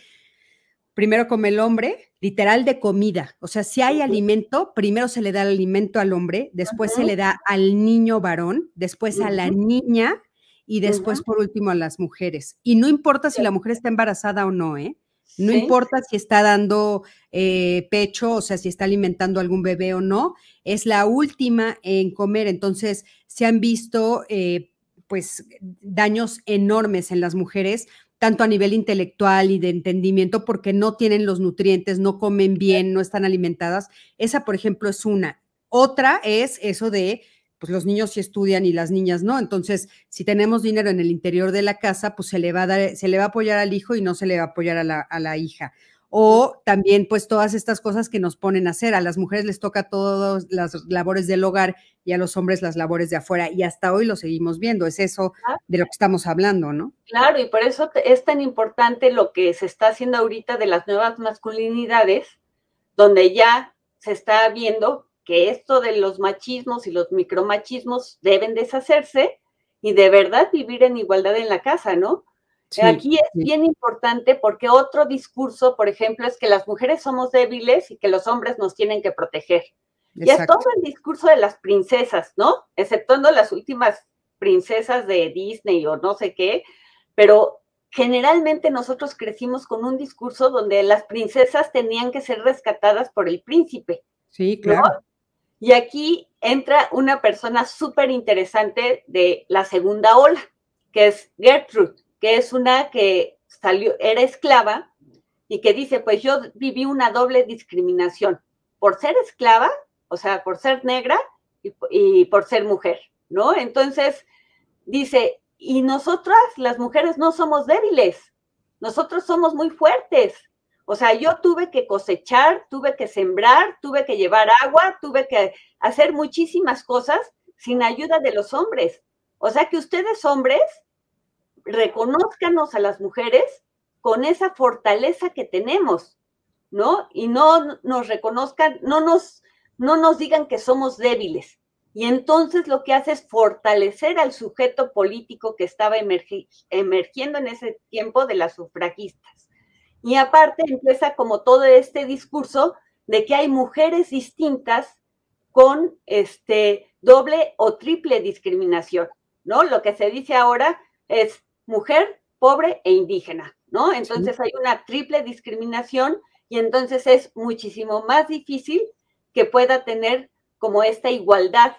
Primero come el hombre, literal de comida. O sea, si hay alimento, primero se le da el alimento al hombre, después se le da al niño varón, después a la niña y después, por último, a las mujeres. Y no importa si la mujer está embarazada o no, ¿eh? No importa si está dando eh, pecho, o sea, si está alimentando algún bebé o no, es la última en comer. Entonces, se han visto, eh, pues, daños enormes en las mujeres, tanto a nivel intelectual y de entendimiento, porque no tienen los nutrientes, no comen bien, no están alimentadas. Esa, por ejemplo, es una. Otra es eso de pues los niños sí estudian y las niñas no. Entonces, si tenemos dinero en el interior de la casa, pues se le va a dar, se le va a apoyar al hijo y no se le va a apoyar a la, hija. O también, pues, todas estas cosas que nos ponen a hacer. A las mujeres les toca todas las labores del hogar y a los hombres las labores de afuera. Y hasta hoy lo seguimos viendo. Es eso de lo que estamos hablando, ¿no? Claro, y por eso es tan importante lo que se está haciendo ahorita de las nuevas masculinidades, donde ya se está viendo que esto de los machismos y los micromachismos deben deshacerse y de verdad vivir en igualdad en la casa, ¿no? Aquí es bien importante porque otro discurso, por ejemplo, es que las mujeres somos débiles y que los hombres nos tienen que proteger. Y es todo el discurso de las princesas, ¿no? Exceptuando las últimas princesas de Disney o no sé qué, pero generalmente nosotros crecimos con un discurso donde las princesas tenían que ser rescatadas por el príncipe. Sí, claro. Y aquí entra una persona súper interesante de la segunda ola, que es Gertrude, que es una que salió, era esclava y que dice, pues yo viví una doble discriminación por ser esclava, o sea, por ser negra y, por ser mujer, ¿no? Entonces, dice, y nosotras, las mujeres, no somos débiles, nosotros somos muy fuertes, o sea, yo tuve que cosechar, tuve que sembrar, tuve que llevar agua, tuve que hacer muchísimas cosas sin ayuda de los hombres. O sea que ustedes hombres reconozcanos a las mujeres con esa fortaleza que tenemos, ¿no? Y no nos reconozcan, no nos, no nos digan que somos débiles. Y entonces lo que hace es fortalecer al sujeto político que estaba emergiendo en ese tiempo de las sufragistas. Y aparte empieza como todo este discurso de que hay mujeres distintas con este doble o triple discriminación, ¿no? Lo que se dice ahora es mujer, pobre e indígena, ¿no? Entonces hay una triple discriminación y entonces es muchísimo más difícil que pueda tener como esta igualdad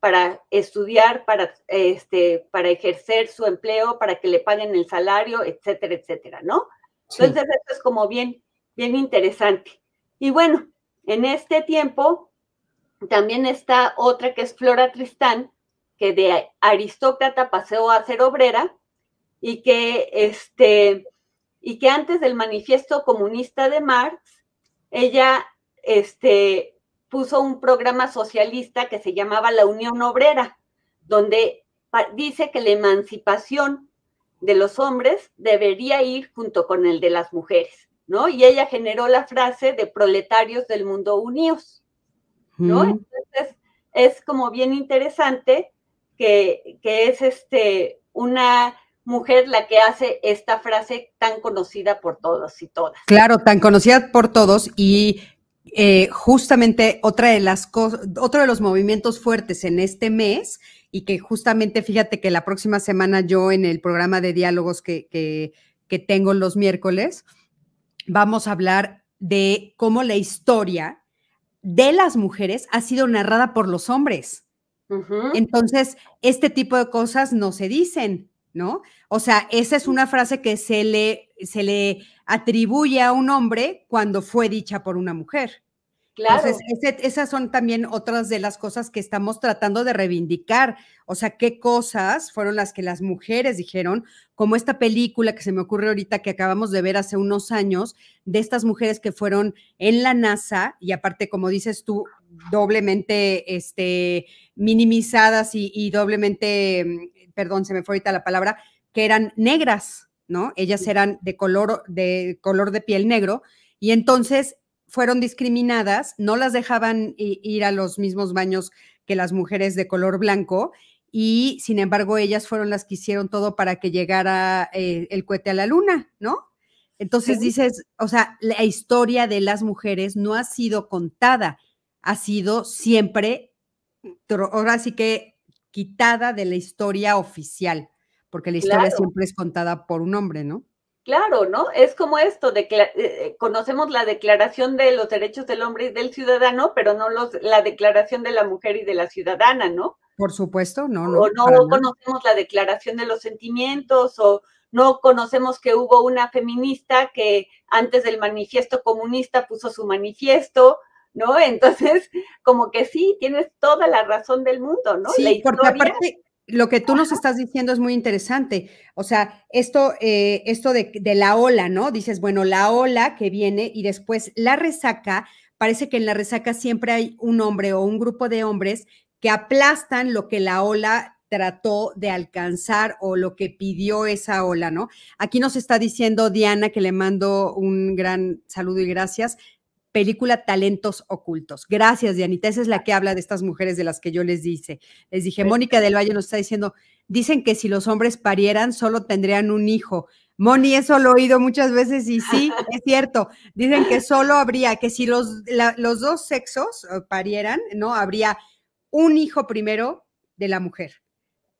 para estudiar, para, este, para ejercer su empleo, para que le paguen el salario, etcétera, etcétera, ¿no? Entonces, esto es como bien, bien interesante. Y bueno, en este tiempo también está otra que es Flora Tristán, que de aristócrata pasó a ser obrera y que, este, y que antes del manifiesto comunista de Marx, ella este, puso un programa socialista que se llamaba la Unión Obrera, donde dice que la emancipación de los hombres debería ir junto con el de las mujeres, ¿no? Y ella generó la frase de proletarios del mundo unidos, ¿no? Entonces, es como bien interesante que, que, es este, una mujer la que hace esta frase tan conocida por todos y todas. Claro, tan conocida por todos y eh, justamente otra de las cosas, otro de los movimientos fuertes en este mes y que justamente fíjate que la próxima semana yo en el programa de diálogos que, que, tengo los miércoles, vamos a hablar de cómo la historia de las mujeres ha sido narrada por los hombres. Entonces, este tipo de cosas no se dicen, ¿no? O sea, esa es una frase que se le, se le atribuye a un hombre cuando fue dicha por una mujer. Claro. Entonces, esas son también otras de las cosas que estamos tratando de reivindicar. O sea, qué cosas fueron las que las mujeres dijeron, como esta película que se me ocurre ahorita que acabamos de ver hace unos años, de estas mujeres que fueron en la NASA y aparte, como dices tú, doblemente este, minimizadas y, y doblemente, mm, perdón, se me fue ahorita la palabra, que eran negras, ¿no? Ellas eran de color, de color de piel negro. Y entonces fueron discriminadas, no las dejaban ir a los mismos baños que las mujeres de color blanco y sin embargo ellas fueron las que hicieron todo para que llegara eh, el cohete a la luna, ¿no? Entonces dices, o sea, la historia de las mujeres no ha sido contada, ha sido siempre, ahora sí que quitada de la historia oficial, porque la historia siempre es contada por un hombre, ¿no? Claro, ¿no? Es como esto, de, eh, eh, conocemos la declaración de los derechos del hombre y del ciudadano, pero no los, la declaración de la mujer y de la ciudadana, ¿no? Por supuesto, no, no. O no conocemos la declaración de los sentimientos, o no conocemos que hubo una feminista que antes del manifiesto comunista puso su manifiesto, ¿no? Entonces, como que sí, tienes toda la razón del mundo, ¿no? Sí, porque aparte lo que tú nos estás diciendo es muy interesante. O sea, esto, eh, esto de, de, la ola, ¿no? Dices, bueno, la ola que viene y después la resaca, parece que en la resaca siempre hay un hombre o un grupo de hombres que aplastan lo que la ola trató de alcanzar o lo que pidió esa ola, ¿no? Aquí nos está diciendo Diana, que le mando un gran saludo y gracias, película Talentos Ocultos. Gracias, Dianita. Esa es la que habla de estas mujeres de las que yo les dije. Les dije, Mónica del Valle nos está diciendo, dicen que si los hombres parieran, solo tendrían un hijo. Moni, eso lo he oído muchas veces y sí, es cierto. Dicen que solo habría, que si los, los dos sexos eh, parieran, ¿no? Habría un hijo primero de la mujer,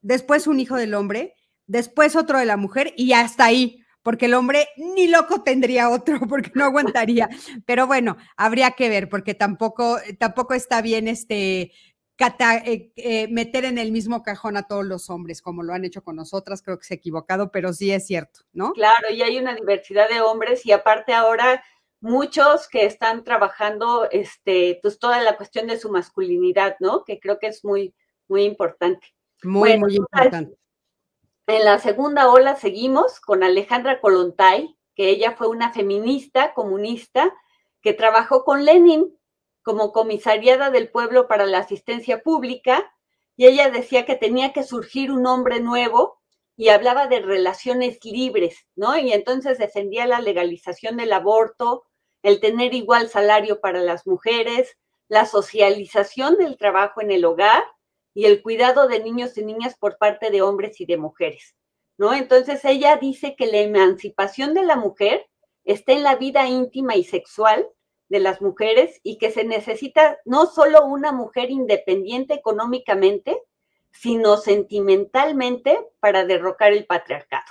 después un hijo del hombre, después otro de la mujer y hasta ahí porque el hombre ni loco tendría otro, porque no aguantaría. Pero bueno, habría que ver, porque tampoco, tampoco está bien este eh, eh, meter en el mismo cajón a todos los hombres, como lo han hecho con nosotras, creo que se ha equivocado, pero sí es cierto, ¿no? Claro, y hay una diversidad de hombres y aparte ahora muchos que están trabajando, este, pues toda la cuestión de su masculinidad, ¿no? Que creo que es muy, muy importante. Muy, muy importante. En la segunda ola seguimos con Alejandra Kolontai, que ella fue una feminista comunista que trabajó con Lenin como comisariada del pueblo para la asistencia pública y ella decía que tenía que surgir un hombre nuevo y hablaba de relaciones libres, ¿no? Y entonces defendía la legalización del aborto, el tener igual salario para las mujeres, la socialización del trabajo en el hogar y el cuidado de niños y niñas por parte de hombres y de mujeres, ¿no? Entonces ella dice que la emancipación de la mujer está en la vida íntima y sexual de las mujeres y que se necesita no solo una mujer independiente económicamente, sino sentimentalmente para derrocar el patriarcado.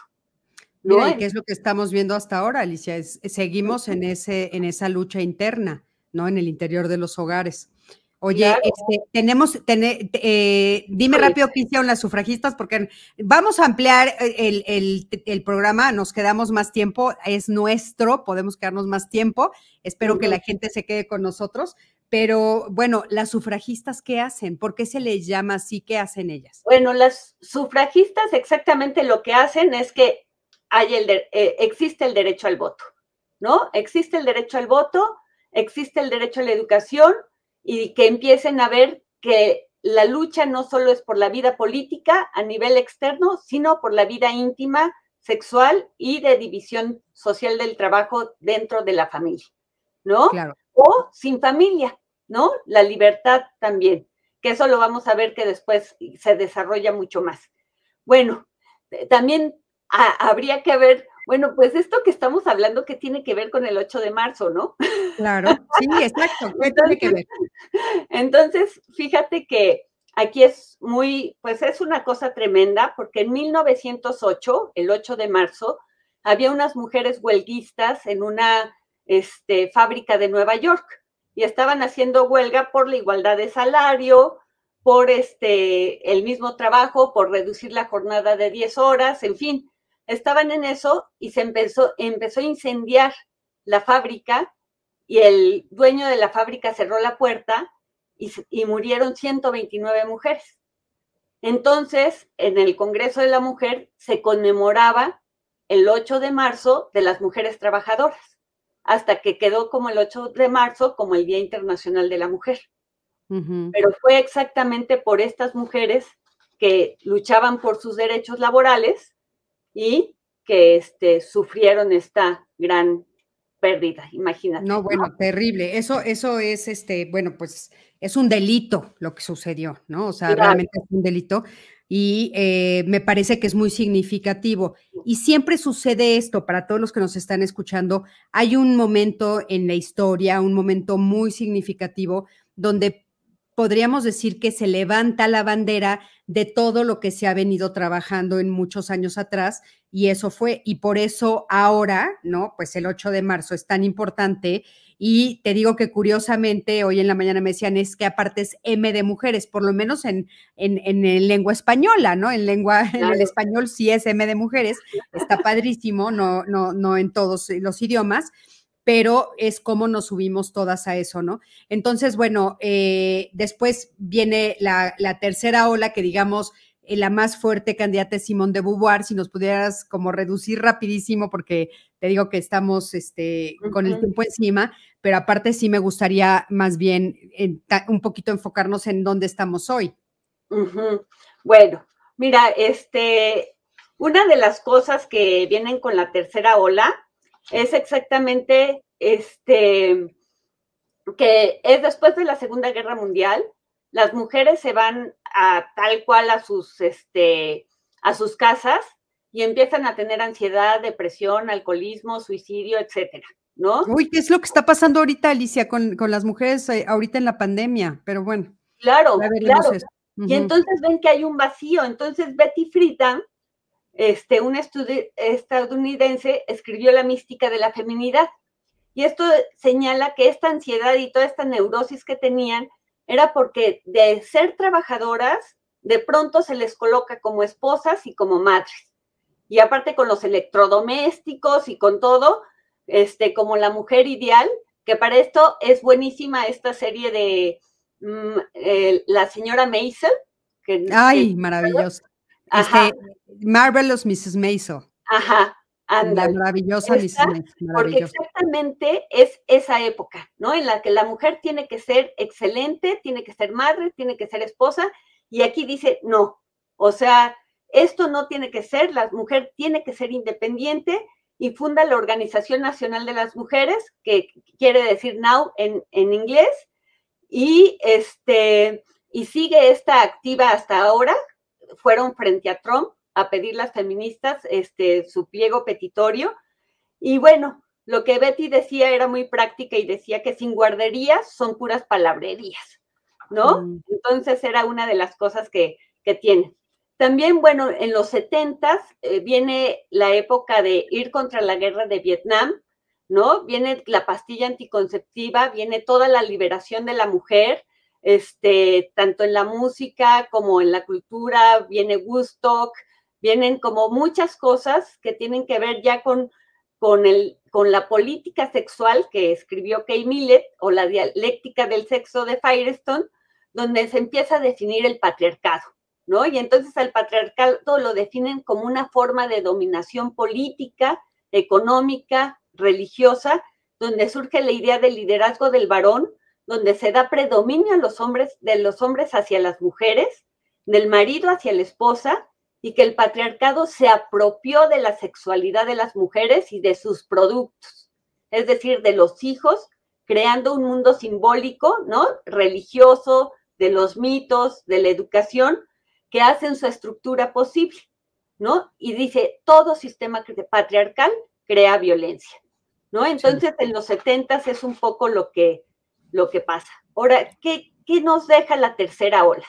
¿no? qué es lo que estamos viendo hasta ahora, Alicia? seguimos en, ese, en esa lucha interna, ¿no? En el interior de los hogares. Oye, este, tenemos, eh, dime rápido qué hicieron las sufragistas, porque vamos a ampliar el, el, programa, nos quedamos más tiempo, es nuestro, podemos quedarnos más tiempo, espero que la gente se quede con nosotros, pero bueno, las sufragistas, ¿qué hacen? ¿Por qué se les llama así? ¿Qué hacen ellas? Bueno, las sufragistas exactamente lo que hacen es que hay el eh, existe el derecho al voto, ¿no? Existe el derecho al voto, existe el derecho a la educación, y que empiecen a ver que la lucha no solo es por la vida política a nivel externo, sino por la vida íntima, sexual y de división social del trabajo dentro de la familia, ¿no? Claro. O sin familia, ¿no? La libertad también, que eso lo vamos a ver que después se desarrolla mucho más. Bueno, también habría que ver bueno, pues esto que estamos hablando, ¿qué tiene que ver con el 8 de marzo, no? Claro, sí, exacto. ¿Qué tiene que ver? Entonces, fíjate que aquí es muy, pues es una cosa tremenda, porque en 1908, el 8 de marzo, había unas mujeres huelguistas en una este, fábrica de Nueva York y estaban haciendo huelga por la igualdad de salario, por este, el mismo trabajo, por reducir la jornada de 10 horas, en fin estaban en eso y se empezó, empezó a incendiar la fábrica y el dueño de la fábrica cerró la puerta y, y murieron 129 mujeres. Entonces, en el Congreso de la Mujer se conmemoraba el 8 de marzo de las mujeres trabajadoras, hasta que quedó como el 8 de marzo como el Día Internacional de la Mujer. Pero fue exactamente por estas mujeres que luchaban por sus derechos laborales y que este, sufrieron esta gran pérdida, imagínate. No, bueno, terrible. Eso, eso es, este, bueno, pues es un delito lo que sucedió, ¿no? O sea, realmente es un delito y eh, me parece que es muy significativo. Y siempre sucede esto, para todos los que nos están escuchando, hay un momento en la historia, un momento muy significativo donde podríamos decir que se levanta la bandera de todo lo que se ha venido trabajando en muchos años atrás y eso fue, y por eso ahora, ¿no? Pues el 8 de marzo es tan importante y te digo que curiosamente hoy en la mañana me decían es que aparte es M de mujeres, por lo menos en, en, en, lengua española, ¿no? En lengua, en el español sí es M de mujeres, está padrísimo, no, no, no en todos los idiomas pero es como nos subimos todas a eso, ¿no? Entonces, bueno, eh, después viene la, tercera ola que digamos, eh, la más fuerte candidata es Simón de Beauvoir, si nos pudieras como reducir rapidísimo, porque te digo que estamos este, con el tiempo encima, pero aparte sí me gustaría más bien un poquito enfocarnos en dónde estamos hoy. Bueno, mira, este, una de las cosas que vienen con la tercera ola es exactamente este que es después de la Segunda Guerra Mundial, las mujeres se van a tal cual a sus este a sus casas y empiezan a tener ansiedad, depresión, alcoholismo, suicidio, etcétera, ¿no? Uy, ¿qué es lo que está pasando ahorita, Alicia, con, las mujeres eh, ahorita en la pandemia? Pero bueno. Claro, claro. Y entonces ven que hay un vacío. Entonces Betty Friedan este, un estudio estadounidense escribió La mística de la feminidad. Y esto señala que esta ansiedad y toda esta neurosis que tenían era porque de ser trabajadoras, de pronto se les coloca como esposas y como madres. Y aparte con los electrodomésticos y con todo, este, como la mujer ideal, que para esto es buenísima esta serie de mm, La señora Mason. Que, Ay, maravilloso. Este, Marvelous Mrs. Maisel. Ajá. Anda. La maravillosa Mrs. Maisel. Porque exactamente es esa época, ¿no? En la que la mujer tiene que ser excelente, tiene que ser madre, tiene que ser esposa, y aquí dice no. O sea, esto no tiene que ser, la mujer tiene que ser independiente y funda la Organización Nacional de las Mujeres, que quiere decir now en, en inglés, y este, y sigue esta activa hasta ahora, fueron frente a Trump a pedir las feministas este, su pliego petitorio. Y bueno, lo que Betty decía era muy práctica y decía que sin guarderías son puras palabrerías, ¿no? Mm. Entonces era una de las cosas que, que tiene. También, bueno, en los setentas eh, viene la época de ir contra la guerra de Vietnam, ¿no? Viene la pastilla anticonceptiva, viene toda la liberación de la mujer, este, tanto en la música como en la cultura, viene Woodstock, vienen como muchas cosas que tienen que ver ya con, con, el, con la política sexual que escribió Kay Millett o la dialéctica del sexo de Firestone, donde se empieza a definir el patriarcado, ¿no? Y entonces el patriarcado lo definen como una forma de dominación política, económica, religiosa, donde surge la idea del liderazgo del varón donde se da predominio a los hombres, de los hombres hacia las mujeres, del marido hacia la esposa, y que el patriarcado se apropió de la sexualidad de las mujeres y de sus productos, es decir, de los hijos, creando un mundo simbólico, ¿no? Religioso, de los mitos, de la educación, que hacen su estructura posible, ¿no? Y dice, todo sistema patriarcal crea violencia, ¿no? Entonces, en los setentas es un poco lo que lo que pasa. Ahora, ¿qué, ¿qué nos deja la tercera ola?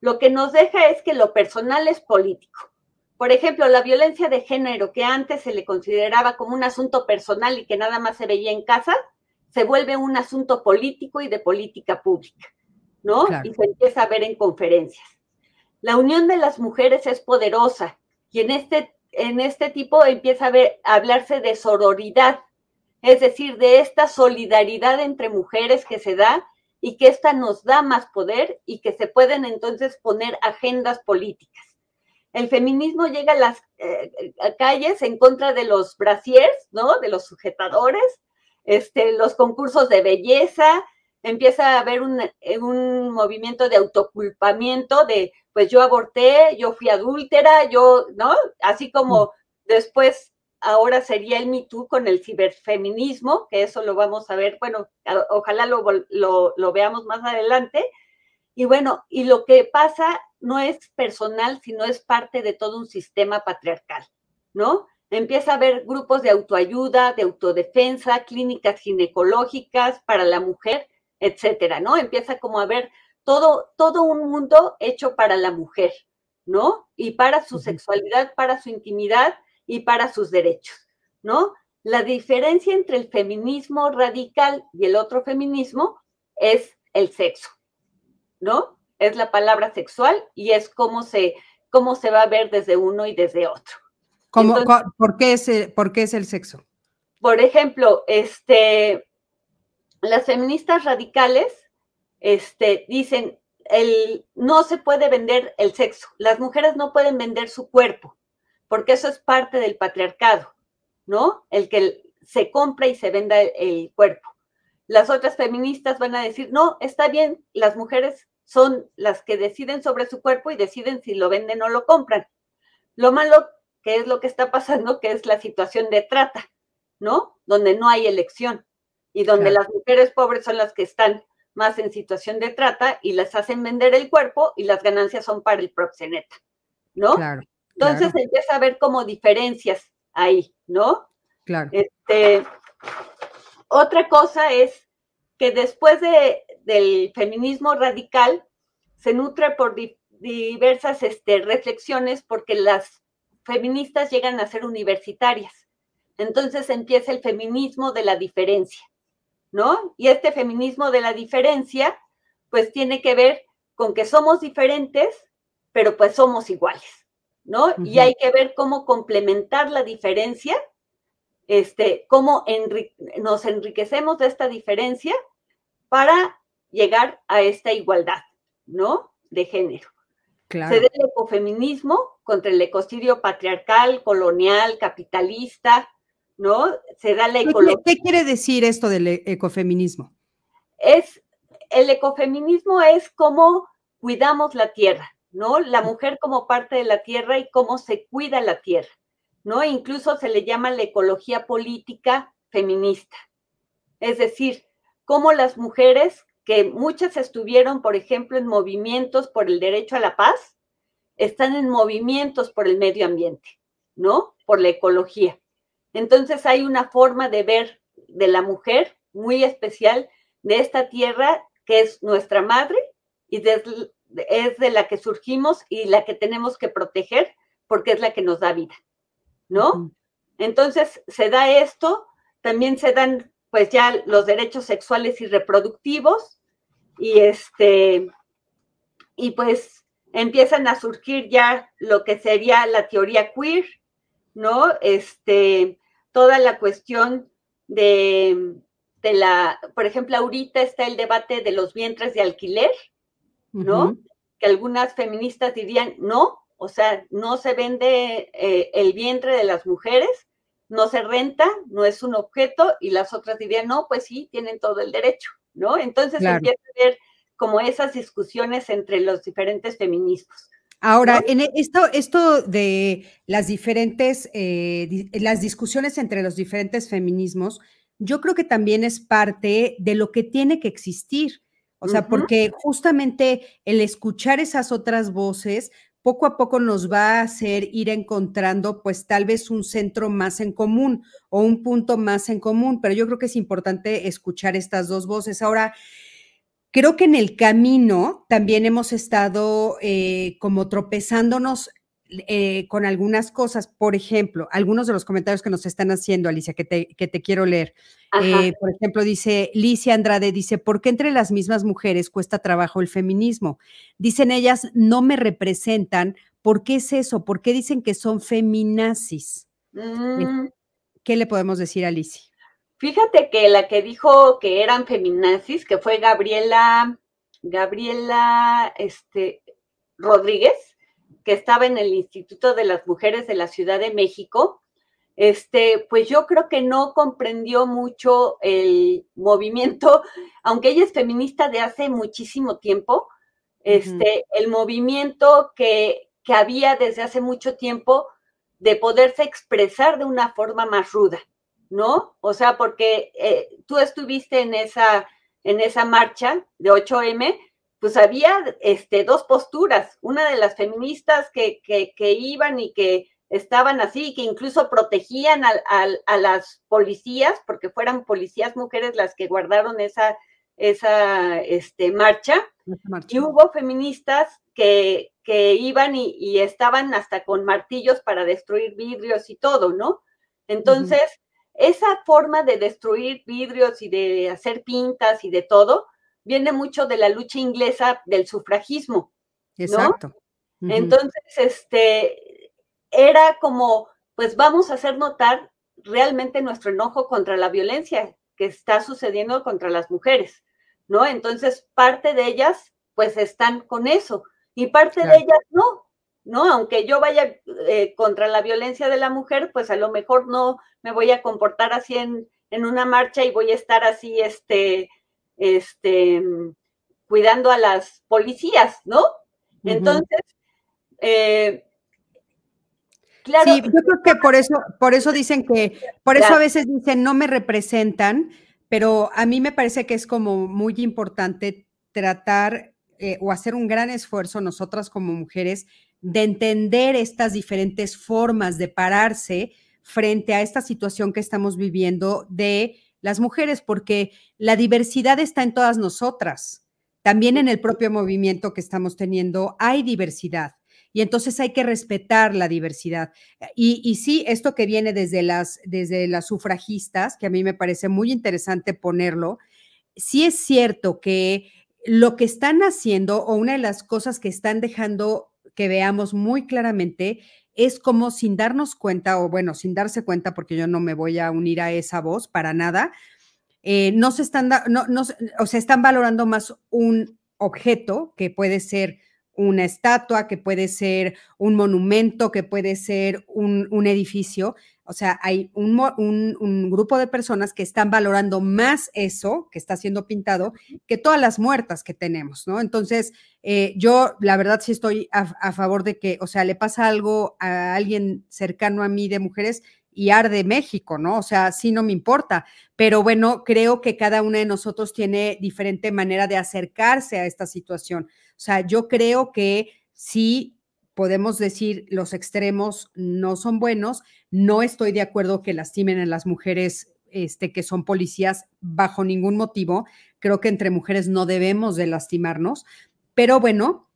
Lo que nos deja es que lo personal es político. Por ejemplo, la violencia de género, que antes se le consideraba como un asunto personal y que nada más se veía en casa, se vuelve un asunto político y de política pública, ¿no? Y se empieza a ver en conferencias. La unión de las mujeres es poderosa y en este, en este tipo empieza a, ver, a hablarse de sororidad, es decir, de esta solidaridad entre mujeres que se da y que esta nos da más poder y que se pueden entonces poner agendas políticas. El feminismo llega a las eh, calles en contra de los brasiers, ¿no? De los sujetadores, este, los concursos de belleza, empieza a haber un, un, movimiento de autoculpamiento de, pues yo aborté, yo fui adúltera, yo, ¿no? Así como después ahora sería el Me Too con el ciberfeminismo, que eso lo vamos a ver, bueno, ojalá lo, lo, veamos más adelante. Y bueno, y lo que pasa no es personal, sino es parte de todo un sistema patriarcal, ¿no? Empieza a haber grupos de autoayuda, de autodefensa, clínicas ginecológicas para la mujer, etcétera, ¿no? Empieza como a haber todo, todo un mundo hecho para la mujer, ¿no? Y para su sexualidad, para su intimidad y para sus derechos, ¿no? La diferencia entre el feminismo radical y el otro feminismo es el sexo, ¿no? Es la palabra sexual y es cómo se, cómo se va a ver desde uno y desde otro. ¿por, qué es, ¿Por qué es el sexo? Por ejemplo, este, las feministas radicales este, dicen, el, no se puede vender el sexo, las mujeres no pueden vender su cuerpo, porque eso es parte del patriarcado, ¿no? El que se compra y se venda el, cuerpo. Las otras feministas van a decir, no, está bien, las mujeres son las que deciden sobre su cuerpo y deciden si lo venden o lo compran. Lo malo que es lo que está pasando, que es la situación de trata, ¿no? Donde no hay elección y donde las mujeres pobres son las que están más en situación de trata y las hacen vender el cuerpo y las ganancias son para el proxeneta, ¿no? Claro. Entonces empieza a haber como diferencias ahí, ¿no? Claro. Este, otra cosa es que después de, del feminismo radical se nutre por diversas este, reflexiones porque las feministas llegan a ser universitarias. Entonces empieza el feminismo de la diferencia, ¿no? Y este feminismo de la diferencia, pues tiene que ver con que somos diferentes, pero pues somos iguales. ¿No? Y hay que ver cómo complementar la diferencia, este, cómo nos enriquecemos de esta diferencia para llegar a esta igualdad, ¿no? De género. Claro. Se da el ecofeminismo contra el ecocidio patriarcal, colonial, capitalista, ¿no? Se da la ecología. ¿Qué quiere decir esto del e-, ecofeminismo? Es, el ecofeminismo es cómo cuidamos la tierra, ¿no? La mujer como parte de la tierra y cómo se cuida la tierra, ¿no? Incluso se le llama la ecología política feminista. Es decir, cómo las mujeres, que muchas estuvieron, por ejemplo, en movimientos por el derecho a la paz, están en movimientos por el medio ambiente, ¿no? Por la ecología. Entonces hay una forma de ver de la mujer muy especial de esta tierra que es nuestra madre y de, es de la que surgimos y la que tenemos que proteger porque es la que nos da vida, ¿no? Entonces se da esto, también se dan pues ya los derechos sexuales y reproductivos y este y pues empiezan a surgir ya lo que sería la teoría queer, ¿no? Este toda la cuestión de, de la, por ejemplo, ahorita está el debate de los vientres de alquiler, ¿no? Que algunas feministas dirían, no, o sea, no se vende eh, el vientre de las mujeres, no se renta, no es un objeto, y las otras dirían, no, pues sí, tienen todo el derecho, ¿no? Entonces empieza a ver como esas discusiones entre los diferentes feminismos. Ahora, en e, esto, esto de las diferentes, eh, las discusiones entre los diferentes feminismos, yo creo que también es parte de lo que tiene que existir. O sea, porque justamente el escuchar esas otras voces poco a poco nos va a hacer ir encontrando pues tal vez un centro más en común o un punto más en común, pero yo creo que es importante escuchar estas dos voces. Ahora, creo que en el camino también hemos estado eh, como tropezándonos eh, con algunas cosas. Por ejemplo, algunos de los comentarios que nos están haciendo, Alicia, que te, que te quiero leer. Eh, por ejemplo, dice Licia Andrade, dice, ¿por qué entre las mismas mujeres cuesta trabajo el feminismo? Dicen ellas, no me representan. ¿Por qué es eso? ¿Por qué dicen que son feminazis? Mm. ¿Qué le podemos decir a Alicia? Fíjate que la que dijo que eran feminazis, que fue Gabriela, Gabriela este, Rodríguez, que estaba en el Instituto de las Mujeres de la Ciudad de México, este, pues yo creo que no comprendió mucho el movimiento, aunque ella es feminista de hace muchísimo tiempo, este, el movimiento que, que había desde hace mucho tiempo de poderse expresar de una forma más ruda, ¿no? O sea, porque eh, tú estuviste en esa, en esa marcha de 8M, pues había este, dos posturas, una de las feministas que, que, que iban y que estaban así, que incluso protegían a, a, las policías, porque fueran policías mujeres las que guardaron esa, esa este, marcha. Y hubo feministas que, que iban y, estaban hasta con martillos para destruir vidrios y todo, ¿no? Entonces, esa forma de destruir vidrios y de hacer pintas y de todo, viene mucho de la lucha inglesa del sufragismo. Exacto. Entonces, este, era como, pues vamos a hacer notar realmente nuestro enojo contra la violencia que está sucediendo contra las mujeres, ¿no? Entonces, parte de ellas, pues están con eso y parte de ellas no, ¿no? Aunque yo vaya eh, contra la violencia de la mujer, pues a lo mejor no me voy a comportar así en, en una marcha y voy a estar así, este, este, cuidando a las policías, ¿no? Entonces, eh, claro. Sí, yo creo que por eso, por eso dicen que, por eso a veces dicen no me representan, pero a mí me parece que es como muy importante tratar eh, o hacer un gran esfuerzo nosotras como mujeres de entender estas diferentes formas de pararse frente a esta situación que estamos viviendo de las mujeres, porque la diversidad está en todas nosotras. También en el propio movimiento que estamos teniendo hay diversidad. Y entonces hay que respetar la diversidad. Y, sí, esto que viene desde las, desde las sufragistas, que a mí me parece muy interesante ponerlo, sí es cierto que lo que están haciendo o una de las cosas que están dejando que veamos muy claramente es como sin darnos cuenta, o bueno, sin darse cuenta, porque yo no me voy a unir a esa voz para nada, eh, no se están, no, no, o sea, están valorando más un objeto que puede ser una estatua, que puede ser un monumento, que puede ser un, un edificio, o sea, hay un, grupo de personas que están valorando más eso que está siendo pintado que todas las muertas que tenemos, ¿no? Entonces, eh, yo la verdad sí estoy a, favor de que, o sea, le pasa algo a alguien cercano a mí de mujeres y arde México, ¿no? O sea, sí no me importa, pero bueno, creo que cada una de nosotros tiene diferente manera de acercarse a esta situación. O sea, yo creo que sí podemos decir los extremos no son buenos. No estoy de acuerdo que lastimen a las mujeres este, que son policías bajo ningún motivo. Creo que entre mujeres no debemos de lastimarnos. Pero bueno,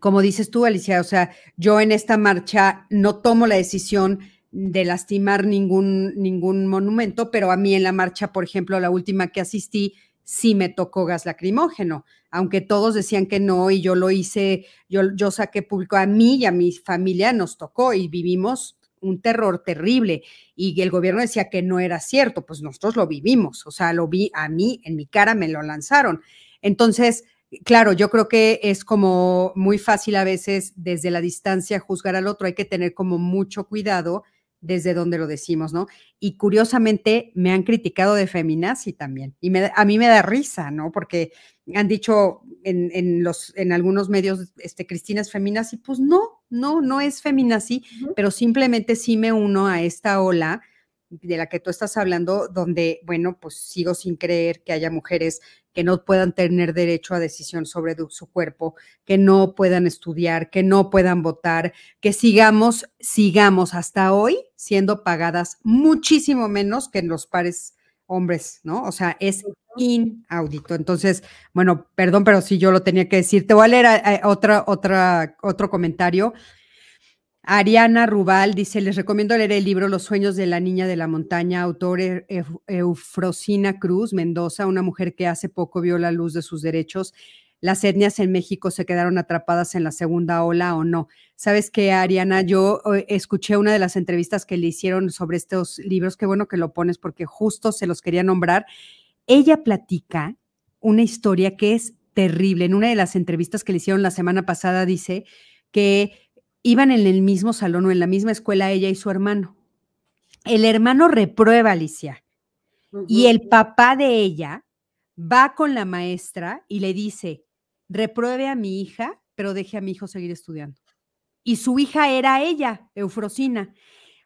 como dices tú, Alicia, o sea, yo en esta marcha no tomo la decisión de lastimar ningún, ningún monumento, pero a mí en la marcha, por ejemplo, la última que asistí, sí me tocó gas lacrimógeno, aunque todos decían que no y yo lo hice, yo, yo saqué público a mí y a mi familia nos tocó y vivimos un terror terrible y el gobierno decía que no era cierto, pues nosotros lo vivimos, o sea, lo vi a mí, en mi cara me lo lanzaron. Entonces, claro, yo creo que es como muy fácil a veces desde la distancia juzgar al otro, hay que tener como mucho cuidado desde donde lo decimos, ¿no? Y curiosamente me han criticado de feminazi también. Y a mí me da risa, ¿no? Porque han dicho en, los, en algunos medios, este, Cristina es feminazi. Pues no, no, no es feminazi, pero simplemente sí me uno a esta ola de la que tú estás hablando, donde, bueno, pues sigo sin creer que haya mujeres que no puedan tener derecho a decisión sobre su cuerpo, que no puedan estudiar, que no puedan votar, que sigamos, sigamos hasta hoy siendo pagadas muchísimo menos que en los pares hombres, ¿no? O sea, es inaudito. Entonces, bueno, perdón, pero si yo lo tenía que decir. Te voy a leer eh, eh, otra, otra, otro comentario. Ariana Rubal dice, les recomiendo leer el libro Los sueños de la niña de la montaña, autor e-, Eufrosina Cruz Mendoza, una mujer que hace poco vio la luz de sus derechos. las etnias en México se quedaron atrapadas en la segunda ola o no. Sabes que, Ariana, yo eh, escuché una de las entrevistas que le hicieron sobre estos libros, qué bueno que lo pones porque justo se los quería nombrar. Ella platica una historia que es terrible. En una de las entrevistas que le hicieron la semana pasada dice que iban en el mismo salón o en la misma escuela ella y su hermano. El hermano reprueba Alicia y el papá de ella va con la maestra y le dice, repruebe a mi hija, pero deje a mi hijo seguir estudiando. Y su hija era ella, Eufrosina.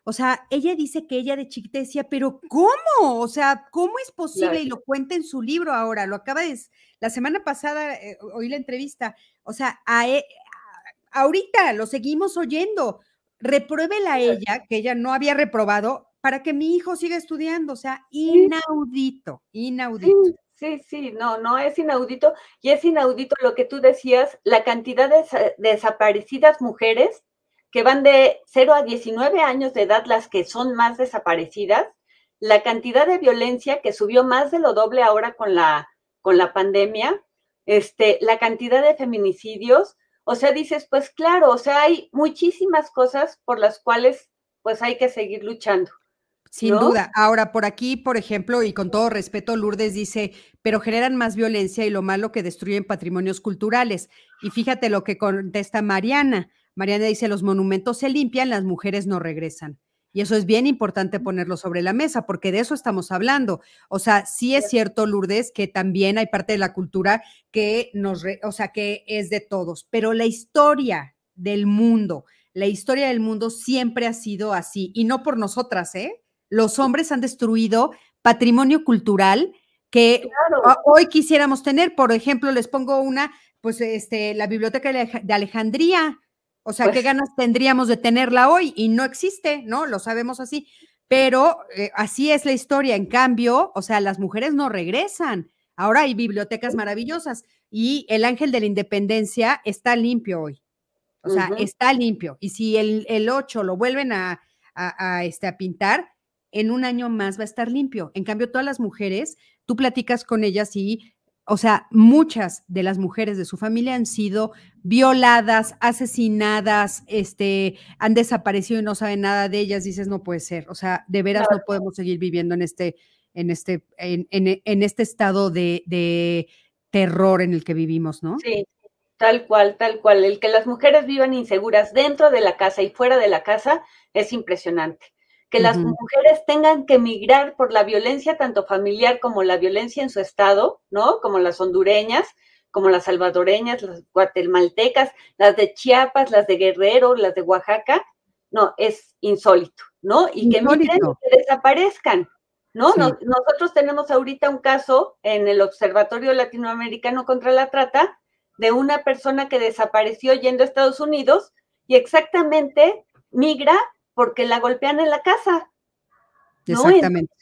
O sea, ella dice que ella de chiquita decía, pero ¿cómo? O sea, ¿cómo es posible? Y lo cuenta en su libro ahora, lo acaba de, la semana pasada eh, oí la entrevista. O sea, e, ahorita lo seguimos oyendo. Repruébela a ella, que ella no había reprobado, para que mi hijo siga estudiando. O sea, inaudito, inaudito. Sí, sí, no, no es inaudito. Y es inaudito lo que tú decías, la cantidad de desaparecidas mujeres que van de 0 a 19 años de edad, las que son más desaparecidas, la cantidad de violencia que subió más de lo doble ahora con la, con la pandemia, este, la cantidad de feminicidios. O sea, dices, pues claro, o sea, hay muchísimas cosas por las cuales pues hay que seguir luchando. Sin duda. Ahora, por aquí, por ejemplo, y con todo respeto, Lourdes dice, pero generan más violencia y lo malo que destruyen patrimonios culturales. Y fíjate lo que contesta Mariana. Mariana dice, los monumentos se limpian, las mujeres no regresan. Y eso es bien importante ponerlo sobre la mesa, porque de eso estamos hablando. O sea, sí es cierto, Lourdes, que también hay parte de la cultura que nos, o sea, que es de todos, pero la historia del mundo, la historia del mundo siempre ha sido así, y no por nosotras, ¿eh? los hombres han destruido patrimonio cultural que hoy quisiéramos tener. Por ejemplo, les pongo una, pues este, la biblioteca de Alejandría. O sea, ¿qué pues ganas tendríamos de tenerla hoy? Y no existe, ¿no? Lo sabemos así. Pero eh, así es la historia. En cambio, o sea, las mujeres no regresan. Ahora hay bibliotecas maravillosas y el ángel de la independencia está limpio hoy. O sea, está limpio. Y si el, el 8 lo vuelven a, a, este, a pintar, en un año más va a estar limpio. En cambio, todas las mujeres, tú platicas con ellas y, o sea, muchas de las mujeres de su familia han sido violadas, asesinadas, este, han desaparecido y no saben nada de ellas. Dices, no puede ser. O sea, de veras no podemos seguir viviendo en este, en este, en, en, este estado de, de terror en el que vivimos, ¿no? Sí, Tal cual, tal cual. El que las mujeres vivan inseguras dentro de la casa y fuera de la casa es impresionante que las mujeres tengan que migrar por la violencia tanto familiar como la violencia en su estado, ¿no? Como las hondureñas, como las salvadoreñas, las guatemaltecas, las de Chiapas, las de Guerrero, las de Oaxaca, no, es insólito, ¿no? Y que migren y que desaparezcan, ¿no? Nosotros tenemos ahorita un caso en el Observatorio Latinoamericano contra la Trata de una persona que desapareció yendo a Estados Unidos y exactamente migra porque la golpean en la casa. Exactamente.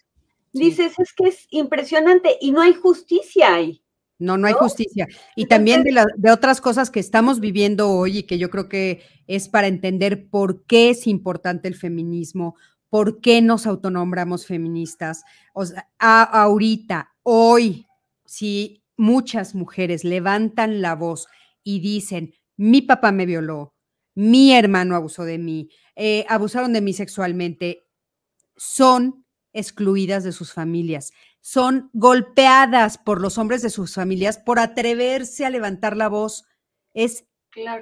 Dices, es que es impresionante y no hay justicia ahí. No, no hay justicia. Y también de, de, otras cosas que estamos viviendo hoy y que yo creo que es para entender por qué es importante el feminismo, por qué nos autonombramos feministas. O sea, ahorita, hoy, si muchas mujeres levantan la voz y dicen, mi papá me violó, mi hermano abusó de mí, eh, abusaron de mí sexualmente, son excluidas de sus familias, son golpeadas por los hombres de sus familias por atreverse a levantar la voz. Es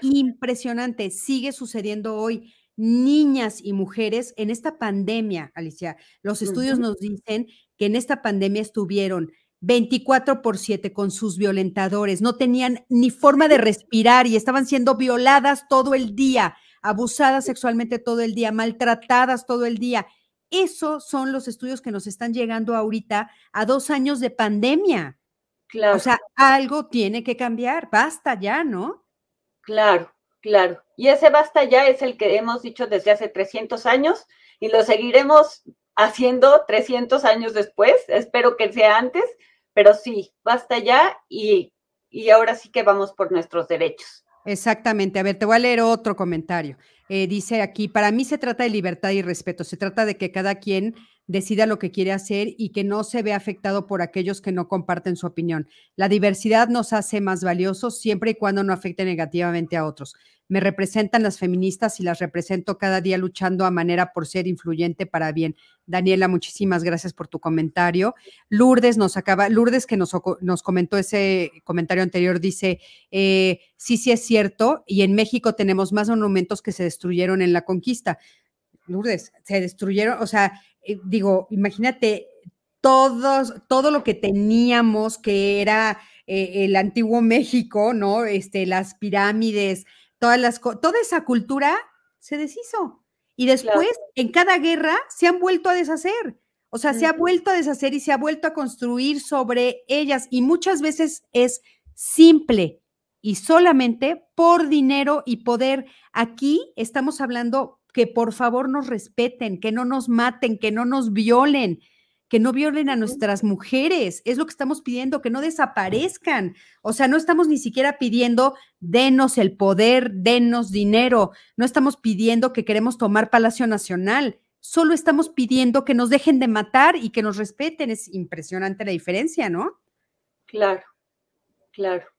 impresionante, sigue sucediendo hoy. Niñas y mujeres en esta pandemia, Alicia, los estudios nos dicen que en esta pandemia estuvieron 24 por 7 con sus violentadores, no tenían ni forma de respirar y estaban siendo violadas todo el día abusadas sexualmente todo el día, maltratadas todo el día. Esos son los estudios que nos están llegando ahorita a dos años de pandemia. Claro. O sea, algo tiene que cambiar, basta ya, ¿no? Claro, claro. Y ese basta ya es el que hemos dicho desde hace 300 años y lo seguiremos haciendo 300 años después. Espero que sea antes, pero sí, basta ya y, y ahora sí que vamos por nuestros derechos. Exactamente. A ver, te voy a leer otro comentario. Eh, dice aquí, para mí se trata de libertad y respeto, se trata de que cada quien decida lo que quiere hacer y que no se vea afectado por aquellos que no comparten su opinión. La diversidad nos hace más valiosos siempre y cuando no afecte negativamente a otros. Me representan las feministas y las represento cada día luchando a manera por ser influyente para bien. Daniela, muchísimas gracias por tu comentario. Lourdes nos acaba, Lourdes que nos, nos comentó ese comentario anterior, dice, eh, sí, sí es cierto, y en México tenemos más monumentos que se destruyeron en la conquista. Lourdes, se destruyeron, o sea, eh, digo, imagínate todos, todo lo que teníamos que era eh, el antiguo México, ¿no? Este, las pirámides, todas las, toda esa cultura se deshizo. Y después, en cada guerra, se han vuelto a deshacer. O sea, se ha vuelto a deshacer y se ha vuelto a construir sobre ellas. Y muchas veces es simple y solamente por dinero y poder. Aquí estamos hablando que por favor nos respeten, que no nos maten, que no nos violen, que no violen a nuestras mujeres. Es lo que estamos pidiendo, que no desaparezcan. O sea, no estamos ni siquiera pidiendo denos el poder, denos dinero. No estamos pidiendo que queremos tomar Palacio Nacional. Solo estamos pidiendo que nos dejen de matar y que nos respeten. Es impresionante la diferencia, ¿no? Claro, claro.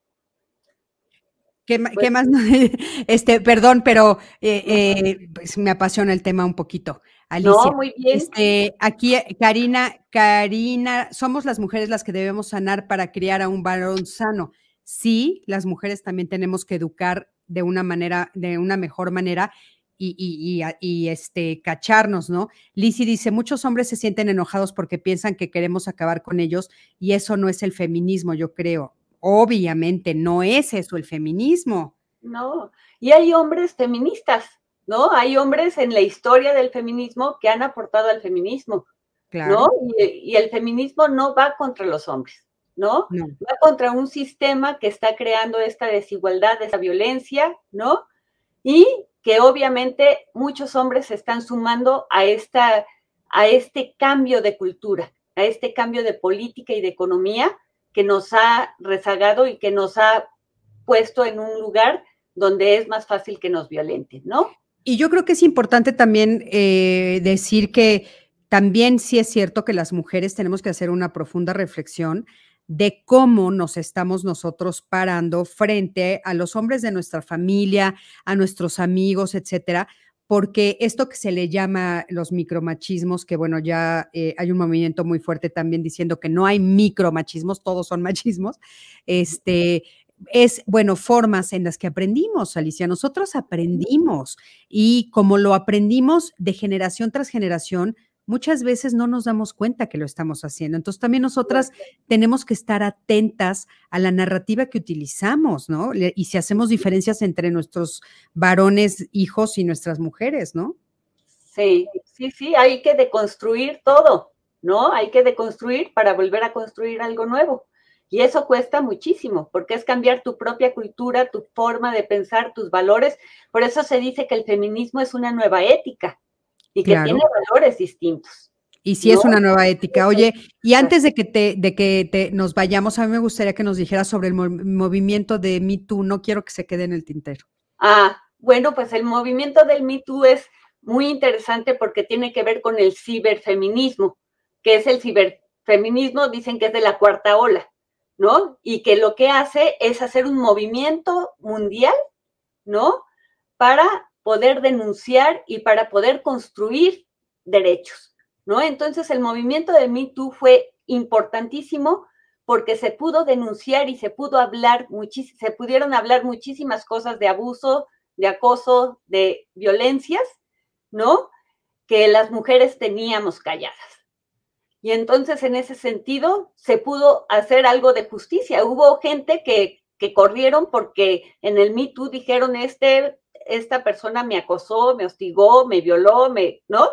¿Qué, pues más? Este, perdón, pero eh, eh, pues me apasiona el tema un poquito. Alicia. No, muy bien. Este, aquí, Karina, Karina, somos las mujeres las que debemos sanar para criar a un varón sano. Sí, las mujeres también tenemos que educar de una manera, de una mejor manera y, y, y, este, cacharnos, ¿no? Lizzie dice, muchos hombres se sienten enojados porque piensan que queremos acabar con ellos y eso no es el feminismo, yo creo. Obviamente no es eso el feminismo. No, y hay hombres feministas, ¿no? Hay hombres en la historia del feminismo que han aportado al feminismo, ¿no? Y, el feminismo no va contra los hombres, ¿no? Va contra un sistema que está creando esta desigualdad, esta violencia, ¿no? Y que obviamente muchos hombres se están sumando a, esta, a este cambio de cultura, a este cambio de política y de economía que nos ha rezagado y que nos ha puesto en un lugar donde es más fácil que nos violenten, ¿no? Y yo creo que es importante también eh, decir que también sí es cierto que las mujeres tenemos que hacer una profunda reflexión de cómo nos estamos nosotros parando frente a los hombres de nuestra familia, a nuestros amigos, etcétera, porque esto que se le llama los micromachismos, que bueno, ya eh, hay un movimiento muy fuerte también diciendo que no hay micromachismos, todos son machismos, este, es, bueno, formas en las que aprendimos, Alicia. Nosotros aprendimos y como lo aprendimos de generación tras generación, muchas veces no nos damos cuenta que lo estamos haciendo. Entonces también nosotras tenemos que estar atentas a la narrativa que utilizamos, ¿no? Y si hacemos diferencias entre nuestros varones, hijos y nuestras mujeres, ¿no? Sí, sí, sí, hay que deconstruir todo, ¿no? Hay que deconstruir para volver a construir algo nuevo. Y eso cuesta muchísimo, porque es cambiar tu propia cultura, tu forma de pensar, tus valores. Por eso se dice que el feminismo es una nueva ética, y que tiene valores distintos. Y sí es una nueva ética. Oye, y antes de que te, de que te nos vayamos, a mí me gustaría que nos dijeras sobre el movimiento de Me Too. No quiero que se quede en el tintero. Ah, bueno, pues el movimiento del Me Too es muy interesante porque tiene que ver con el ciberfeminismo, que es el ciberfeminismo, dicen que es de la cuarta ola, ¿no? Y que lo que hace es hacer un movimiento mundial, ¿no? Para poder denunciar y para poder construir derechos, ¿no? Entonces el movimiento de Me Too fue importantísimo porque se pudo denunciar y se pudo hablar, se pudieron hablar muchísimas cosas de abuso, de acoso, de violencias, ¿no? Que las mujeres teníamos calladas. Y entonces en ese sentido se pudo hacer algo de justicia. Hubo gente que, que corrieron porque en el Me Too dijeron, este esta persona me acosó, me hostigó, me violó, me, ¿no?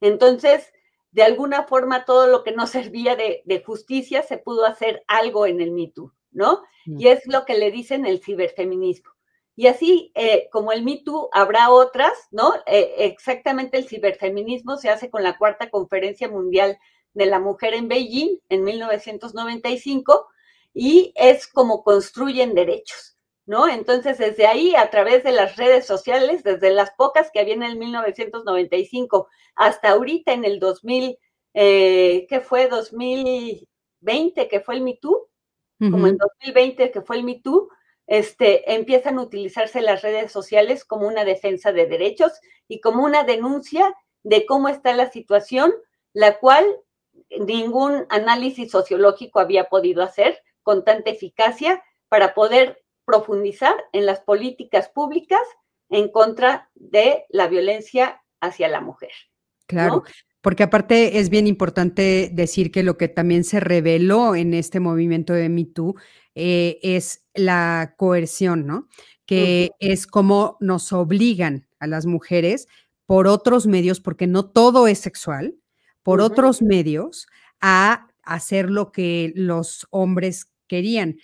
Entonces, de alguna forma, todo lo que no servía de, justicia se pudo hacer algo en el Me Too, ¿no? Mm. Y es lo que le dicen el ciberfeminismo. Y así eh, como el Me Too, habrá otras, ¿no? Eh, exactamente el ciberfeminismo se hace con la cuarta conferencia mundial de la mujer en Beijing en 1995 y es como construyen derechos. ¿No? Entonces, desde ahí, a través de las redes sociales, desde las pocas que había en el 1995 hasta ahorita en el 2000, eh, ¿qué fue? 2020, que fue el Me como en 2020, que fue el Me este, empiezan a utilizarse las redes sociales como una defensa de derechos y como una denuncia de cómo está la situación, la cual ningún análisis sociológico había podido hacer con tanta eficacia para poder profundizar en las políticas públicas en contra de la violencia hacia la mujer. Claro, porque aparte es bien importante decir que lo que también se reveló en este movimiento de Me eh, es la coerción, ¿no? Que es como nos obligan a las mujeres por otros medios, porque no todo es sexual, por otros medios a hacer lo que los hombres querían.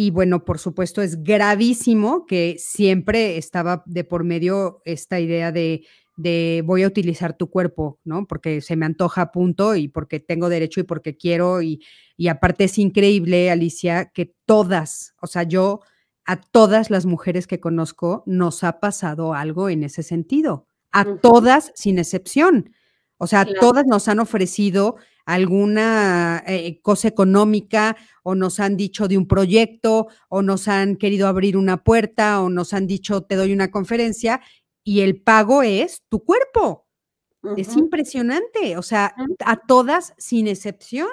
Y bueno, por supuesto, es gravísimo que siempre estaba de por medio esta idea de, de voy a utilizar tu cuerpo, ¿no? Porque se me antoja, punto, y porque tengo derecho y porque quiero. Y, y aparte es increíble, Alicia, que todas, o sea, yo a todas las mujeres que conozco nos ha pasado algo en ese sentido, a todas sin excepción. O sea, todas nos han ofrecido alguna eh, cosa económica o nos han dicho de un proyecto o nos han querido abrir una puerta o nos han dicho te doy una conferencia y el pago es tu cuerpo. Es impresionante, o sea, a todas sin excepción.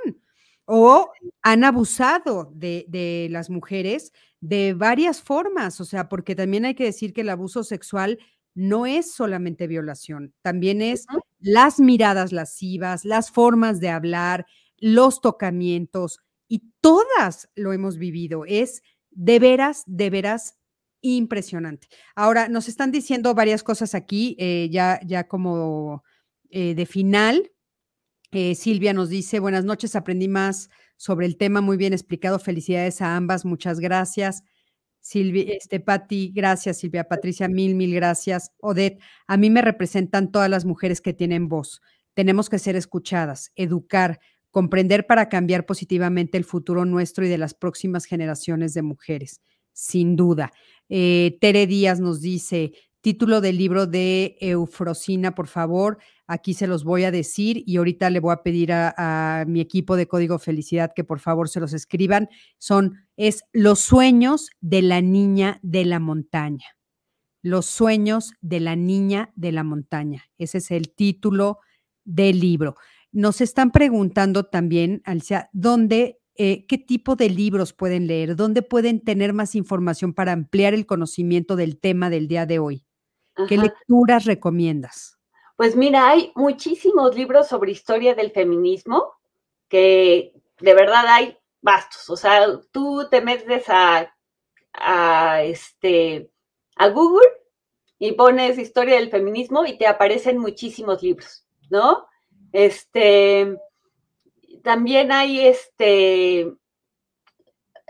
O han abusado de, de las mujeres de varias formas, o sea, porque también hay que decir que el abuso sexual no es solamente violación, también es las miradas lascivas, las formas de hablar, los tocamientos, y todas lo hemos vivido. Es de veras, de veras impresionante. Ahora, nos están diciendo varias cosas aquí, eh, ya, ya como eh, de final. Eh, Silvia nos dice, buenas noches, aprendí más sobre el tema, muy bien explicado, felicidades a ambas, muchas gracias. Silvia, este, Patti, gracias, Silvia, Patricia, mil, mil gracias. Odette, a mí me representan todas las mujeres que tienen voz. Tenemos que ser escuchadas, educar, comprender para cambiar positivamente el futuro nuestro y de las próximas generaciones de mujeres, sin duda. Eh, Tere Díaz nos dice, título del libro de Eufrosina, por favor. Aquí se los voy a decir y ahorita le voy a pedir a, mi equipo de Código Felicidad que por favor se los escriban. Son, es Los sueños de la niña de la montaña. Los sueños de la niña de la montaña. Ese es el título del libro. Nos están preguntando también, Alicia, ¿dónde, eh, qué tipo de libros pueden leer? ¿Dónde pueden tener más información para ampliar el conocimiento del tema del día de hoy? ¿Qué lecturas recomiendas? Pues mira, hay muchísimos libros sobre historia del feminismo que de verdad hay bastos. O sea, tú te metes a, este, a Google y pones historia del feminismo y te aparecen muchísimos libros, ¿no? Este, también hay este,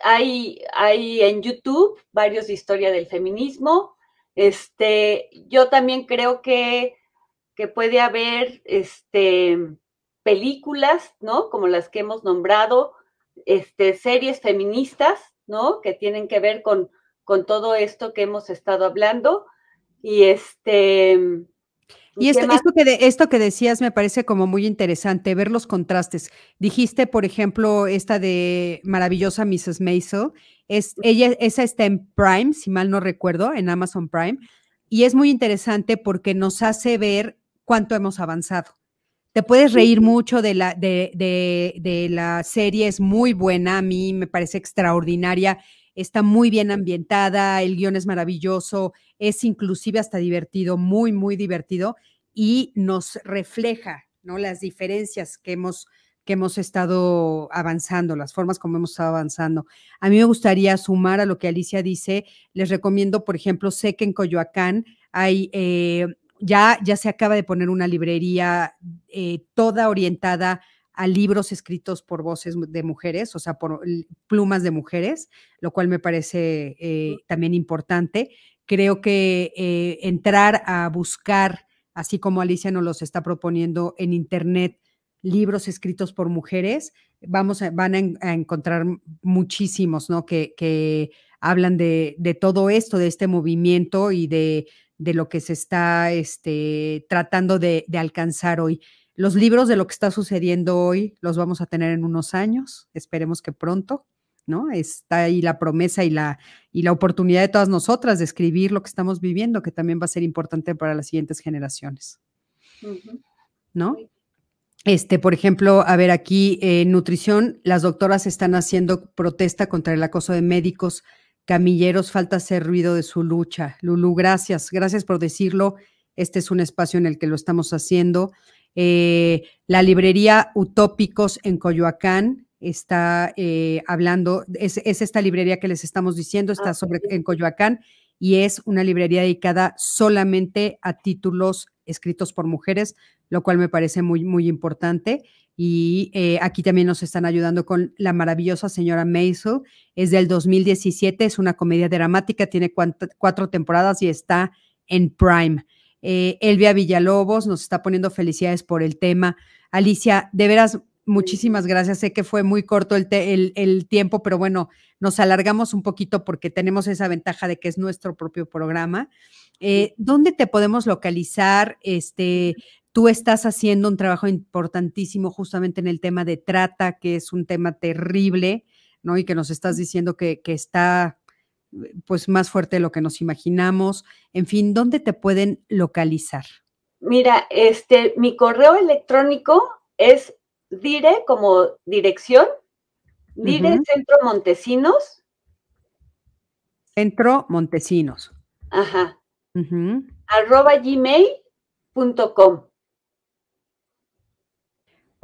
hay, hay en YouTube varios de historia del feminismo. Este, yo también creo que, que puede haber este, películas, ¿no? Como las que hemos nombrado, este, series feministas, ¿no? Que tienen que ver con, con todo esto que hemos estado hablando. Y este, y esto, que esto que decías me parece como muy interesante, ver los contrastes. Dijiste, por ejemplo, esta de maravillosa Mrs. Maisel, es, ella, esa está en Prime, si mal no recuerdo, en Amazon Prime, y es muy interesante porque nos hace ver cuánto hemos avanzado. Te puedes reír mucho de la, de, de, de la serie, es muy buena, a mí me parece extraordinaria, está muy bien ambientada, el guion es maravilloso, es inclusive hasta divertido, muy, muy divertido y nos refleja, ¿no? Las diferencias que hemos, que hemos estado avanzando, las formas como hemos estado avanzando. A mí me gustaría sumar a lo que Alicia dice, les recomiendo, por ejemplo, sé que en Coyoacán hay, eh, ya, ya se acaba de poner una librería eh, toda orientada a libros escritos por voces de mujeres, o sea, por plumas de mujeres, lo cual me parece eh, también importante. Creo que eh, entrar a buscar, así como Alicia nos los está proponiendo en Internet, libros escritos por mujeres, vamos a, van a, encontrar muchísimos, ¿no? Que, que hablan de, todo esto, de este movimiento y de, lo que se está este, tratando de, alcanzar hoy. Los libros de lo que está sucediendo hoy los vamos a tener en unos años, esperemos que pronto, ¿no? Está ahí la promesa y la, y la oportunidad de todas nosotras de escribir lo que estamos viviendo, que también va a ser importante para las siguientes generaciones, ¿no? Este, por ejemplo, a ver, aquí en nutrición, las doctoras están haciendo protesta contra el acoso de médicos, camilleros, falta hacer ruido de su lucha. Lulu, gracias, gracias por decirlo. Este es un espacio en el que lo estamos haciendo. Eh, la librería Utópicos en Coyoacán está eh, hablando, es, esta librería que les estamos diciendo, está ah, sobre, en Coyoacán y es una librería dedicada solamente a títulos escritos por mujeres, lo cual me parece muy, muy importante. Y eh, aquí también nos están ayudando con la maravillosa señora Maisel. Es del 2017, es una comedia dramática, tiene cuatro temporadas y está en Prime. Eh, Elvia Villalobos nos está poniendo felicidades por el tema. Alicia, de veras, muchísimas gracias. Sé que fue muy corto el, el, tiempo, pero bueno, nos alargamos un poquito porque tenemos esa ventaja de que es nuestro propio programa. Eh, ¿Dónde te podemos localizar? Este, tú estás haciendo un trabajo importantísimo justamente en el tema de trata, que es un tema terrible, ¿no? Y que nos estás diciendo que, está pues más fuerte de lo que nos imaginamos. En fin, ¿dónde te pueden localizar? Mira, este, mi correo electrónico es dire como dirección, dire Centro Montesinos. Centro Montesinos. Ajá arroba gmail.com.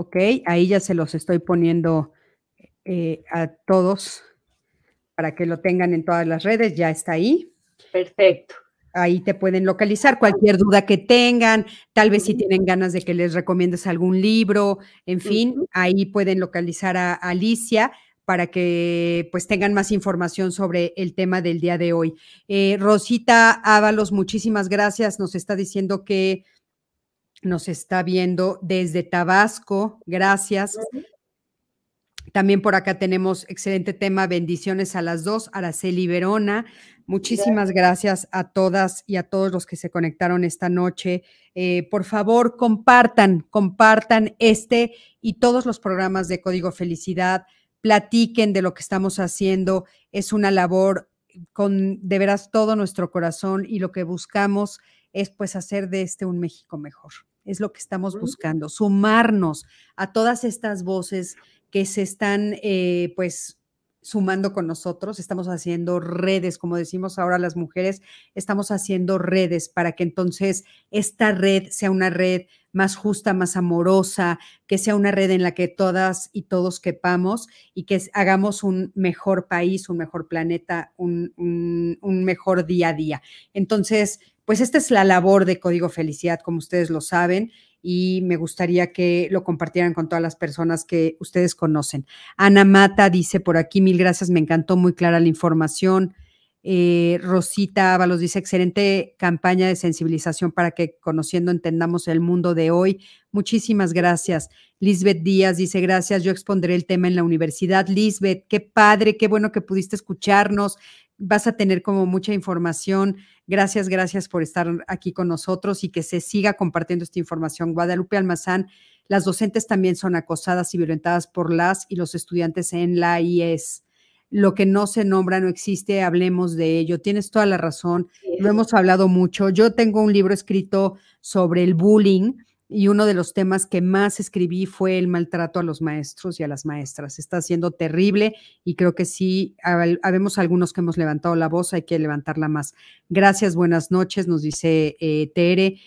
Ok, ahí ya se los estoy poniendo eh, a todos para que lo tengan en todas las redes, ya está ahí. Perfecto. Ahí te pueden localizar cualquier duda que tengan, tal vez si tienen ganas de que les recomiendes algún libro, en fin, ahí pueden localizar a Alicia para que pues tengan más información sobre el tema del día de hoy. Eh, Rosita Ábalos, muchísimas gracias. Nos está diciendo que nos está viendo desde Tabasco. Gracias. También por acá tenemos excelente tema, bendiciones a las dos, Araceli Verona. Muchísimas gracias a todas y a todos los que se conectaron esta noche. Eh, por favor, compartan, compartan este y todos los programas de Código Felicidad platiquen de lo que estamos haciendo. Es una labor con de veras todo nuestro corazón y lo que buscamos es pues hacer de este un México mejor. Es lo que estamos buscando, sumarnos a todas estas voces que se están eh, pues sumando con nosotros, estamos haciendo redes, como decimos ahora las mujeres, estamos haciendo redes para que entonces esta red sea una red más justa, más amorosa, que sea una red en la que todas y todos quepamos y que hagamos un mejor país, un mejor planeta, un, un mejor día a día. Entonces, pues esta es la labor de Código Felicidad, como ustedes lo saben, y me gustaría que lo compartieran con todas las personas que ustedes conocen. Ana Mata dice por aquí, mil gracias, me encantó, muy clara la información. Eh, Rosita Ábalos dice, excelente campaña de sensibilización para que conociendo entendamos el mundo de hoy. Muchísimas gracias. Lisbeth Díaz dice, gracias, yo expondré el tema en la universidad. Lisbeth, qué padre, qué bueno que pudiste escucharnos. Vas a tener como mucha información. Gracias, gracias por estar aquí con nosotros y que se siga compartiendo esta información. Guadalupe Almazán, las docentes también son acosadas y violentadas por las y los estudiantes en la IES lo que no se nombra no existe, hablemos de ello. Tienes toda la razón, lo hemos hablado mucho. Yo tengo un libro escrito sobre el bullying y uno de los temas que más escribí fue el maltrato a los maestros y a las maestras. Está siendo terrible y creo que sí, habemos algunos que hemos levantado la voz, hay que levantarla más. Gracias, buenas noches, nos dice eh, Tere.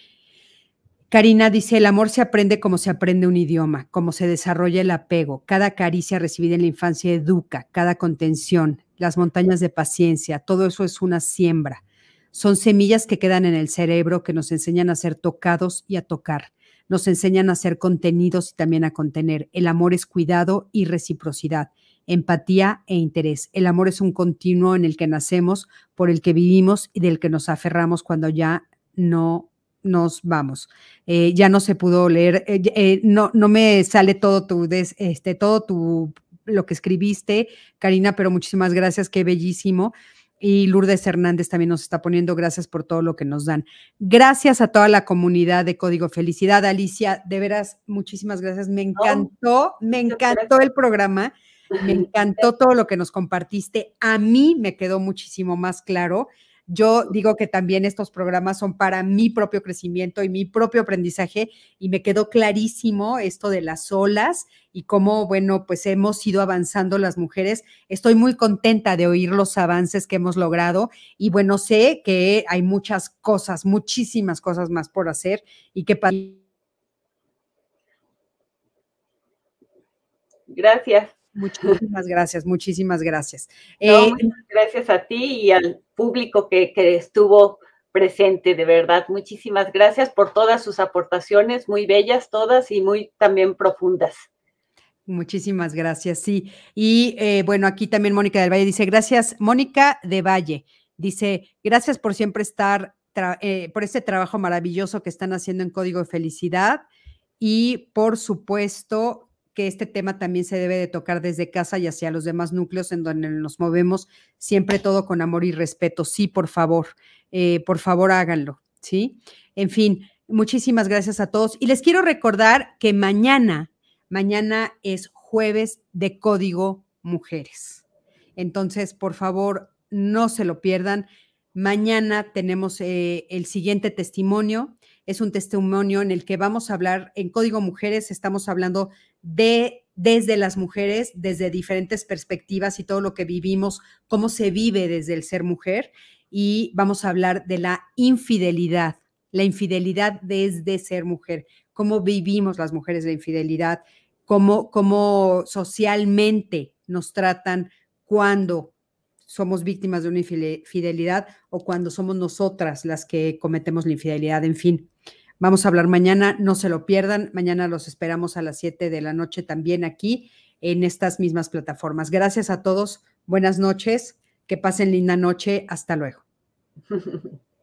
Karina dice, el amor se aprende como se aprende un idioma, como se desarrolla el apego. Cada caricia recibida en la infancia educa, cada contención, las montañas de paciencia, todo eso es una siembra. Son semillas que quedan en el cerebro que nos enseñan a ser tocados y a tocar. Nos enseñan a ser contenidos y también a contener. El amor es cuidado y reciprocidad, empatía e interés. El amor es un continuo en el que nacemos, por el que vivimos y del que nos aferramos cuando ya no nos vamos. Eh, ya no se pudo leer, eh, eh, no, no me sale todo tu, este, todo tu, lo que escribiste, Karina, pero muchísimas gracias, qué bellísimo. Y Lourdes Hernández también nos está poniendo gracias por todo lo que nos dan. Gracias a toda la comunidad de Código Felicidad. Alicia, de veras, muchísimas gracias. Me encantó, me encantó el programa. Me encantó todo lo que nos compartiste. A mí me quedó muchísimo más claro yo digo que también estos programas son para mi propio crecimiento y mi propio aprendizaje y me quedó clarísimo esto de las olas y cómo, bueno, pues hemos ido avanzando las mujeres. Estoy muy contenta de oír los avances que hemos logrado y bueno, sé que hay muchas cosas, muchísimas cosas más por hacer y que... Gracias. Muchísimas gracias, muchísimas gracias. Eh, gracias a ti y al público que, estuvo presente, de verdad. Muchísimas gracias por todas sus aportaciones, muy bellas todas y muy también profundas. Muchísimas gracias, sí. Y eh, bueno, aquí también Mónica del Valle dice, gracias, Mónica de Valle, dice, gracias por siempre estar, eh, por este trabajo maravilloso que están haciendo en Código de Felicidad y por supuesto que este tema también se debe de tocar desde casa y hacia los demás núcleos en donde nos movemos, siempre todo con amor y respeto. Sí, por favor, eh, por favor háganlo, ¿sí? En fin, muchísimas gracias a todos. Y les quiero recordar que mañana, mañana es jueves de Código Mujeres. Entonces, por favor, no se lo pierdan. Mañana tenemos eh, el siguiente testimonio. Es un testimonio en el que vamos a hablar en Código Mujeres, estamos hablando de desde las mujeres, desde diferentes perspectivas y todo lo que vivimos, cómo se vive desde el ser mujer. Y vamos a hablar de la infidelidad, la infidelidad desde ser mujer, cómo vivimos las mujeres la infidelidad, cómo, cómo socialmente nos tratan cuando somos víctimas de una infidelidad o cuando somos nosotras las que cometemos la infidelidad, en fin. Vamos a hablar mañana, no se lo pierdan. Mañana los esperamos a las 7 de la noche también aquí en estas mismas plataformas. Gracias a todos. Buenas noches. Que pasen linda noche. Hasta luego.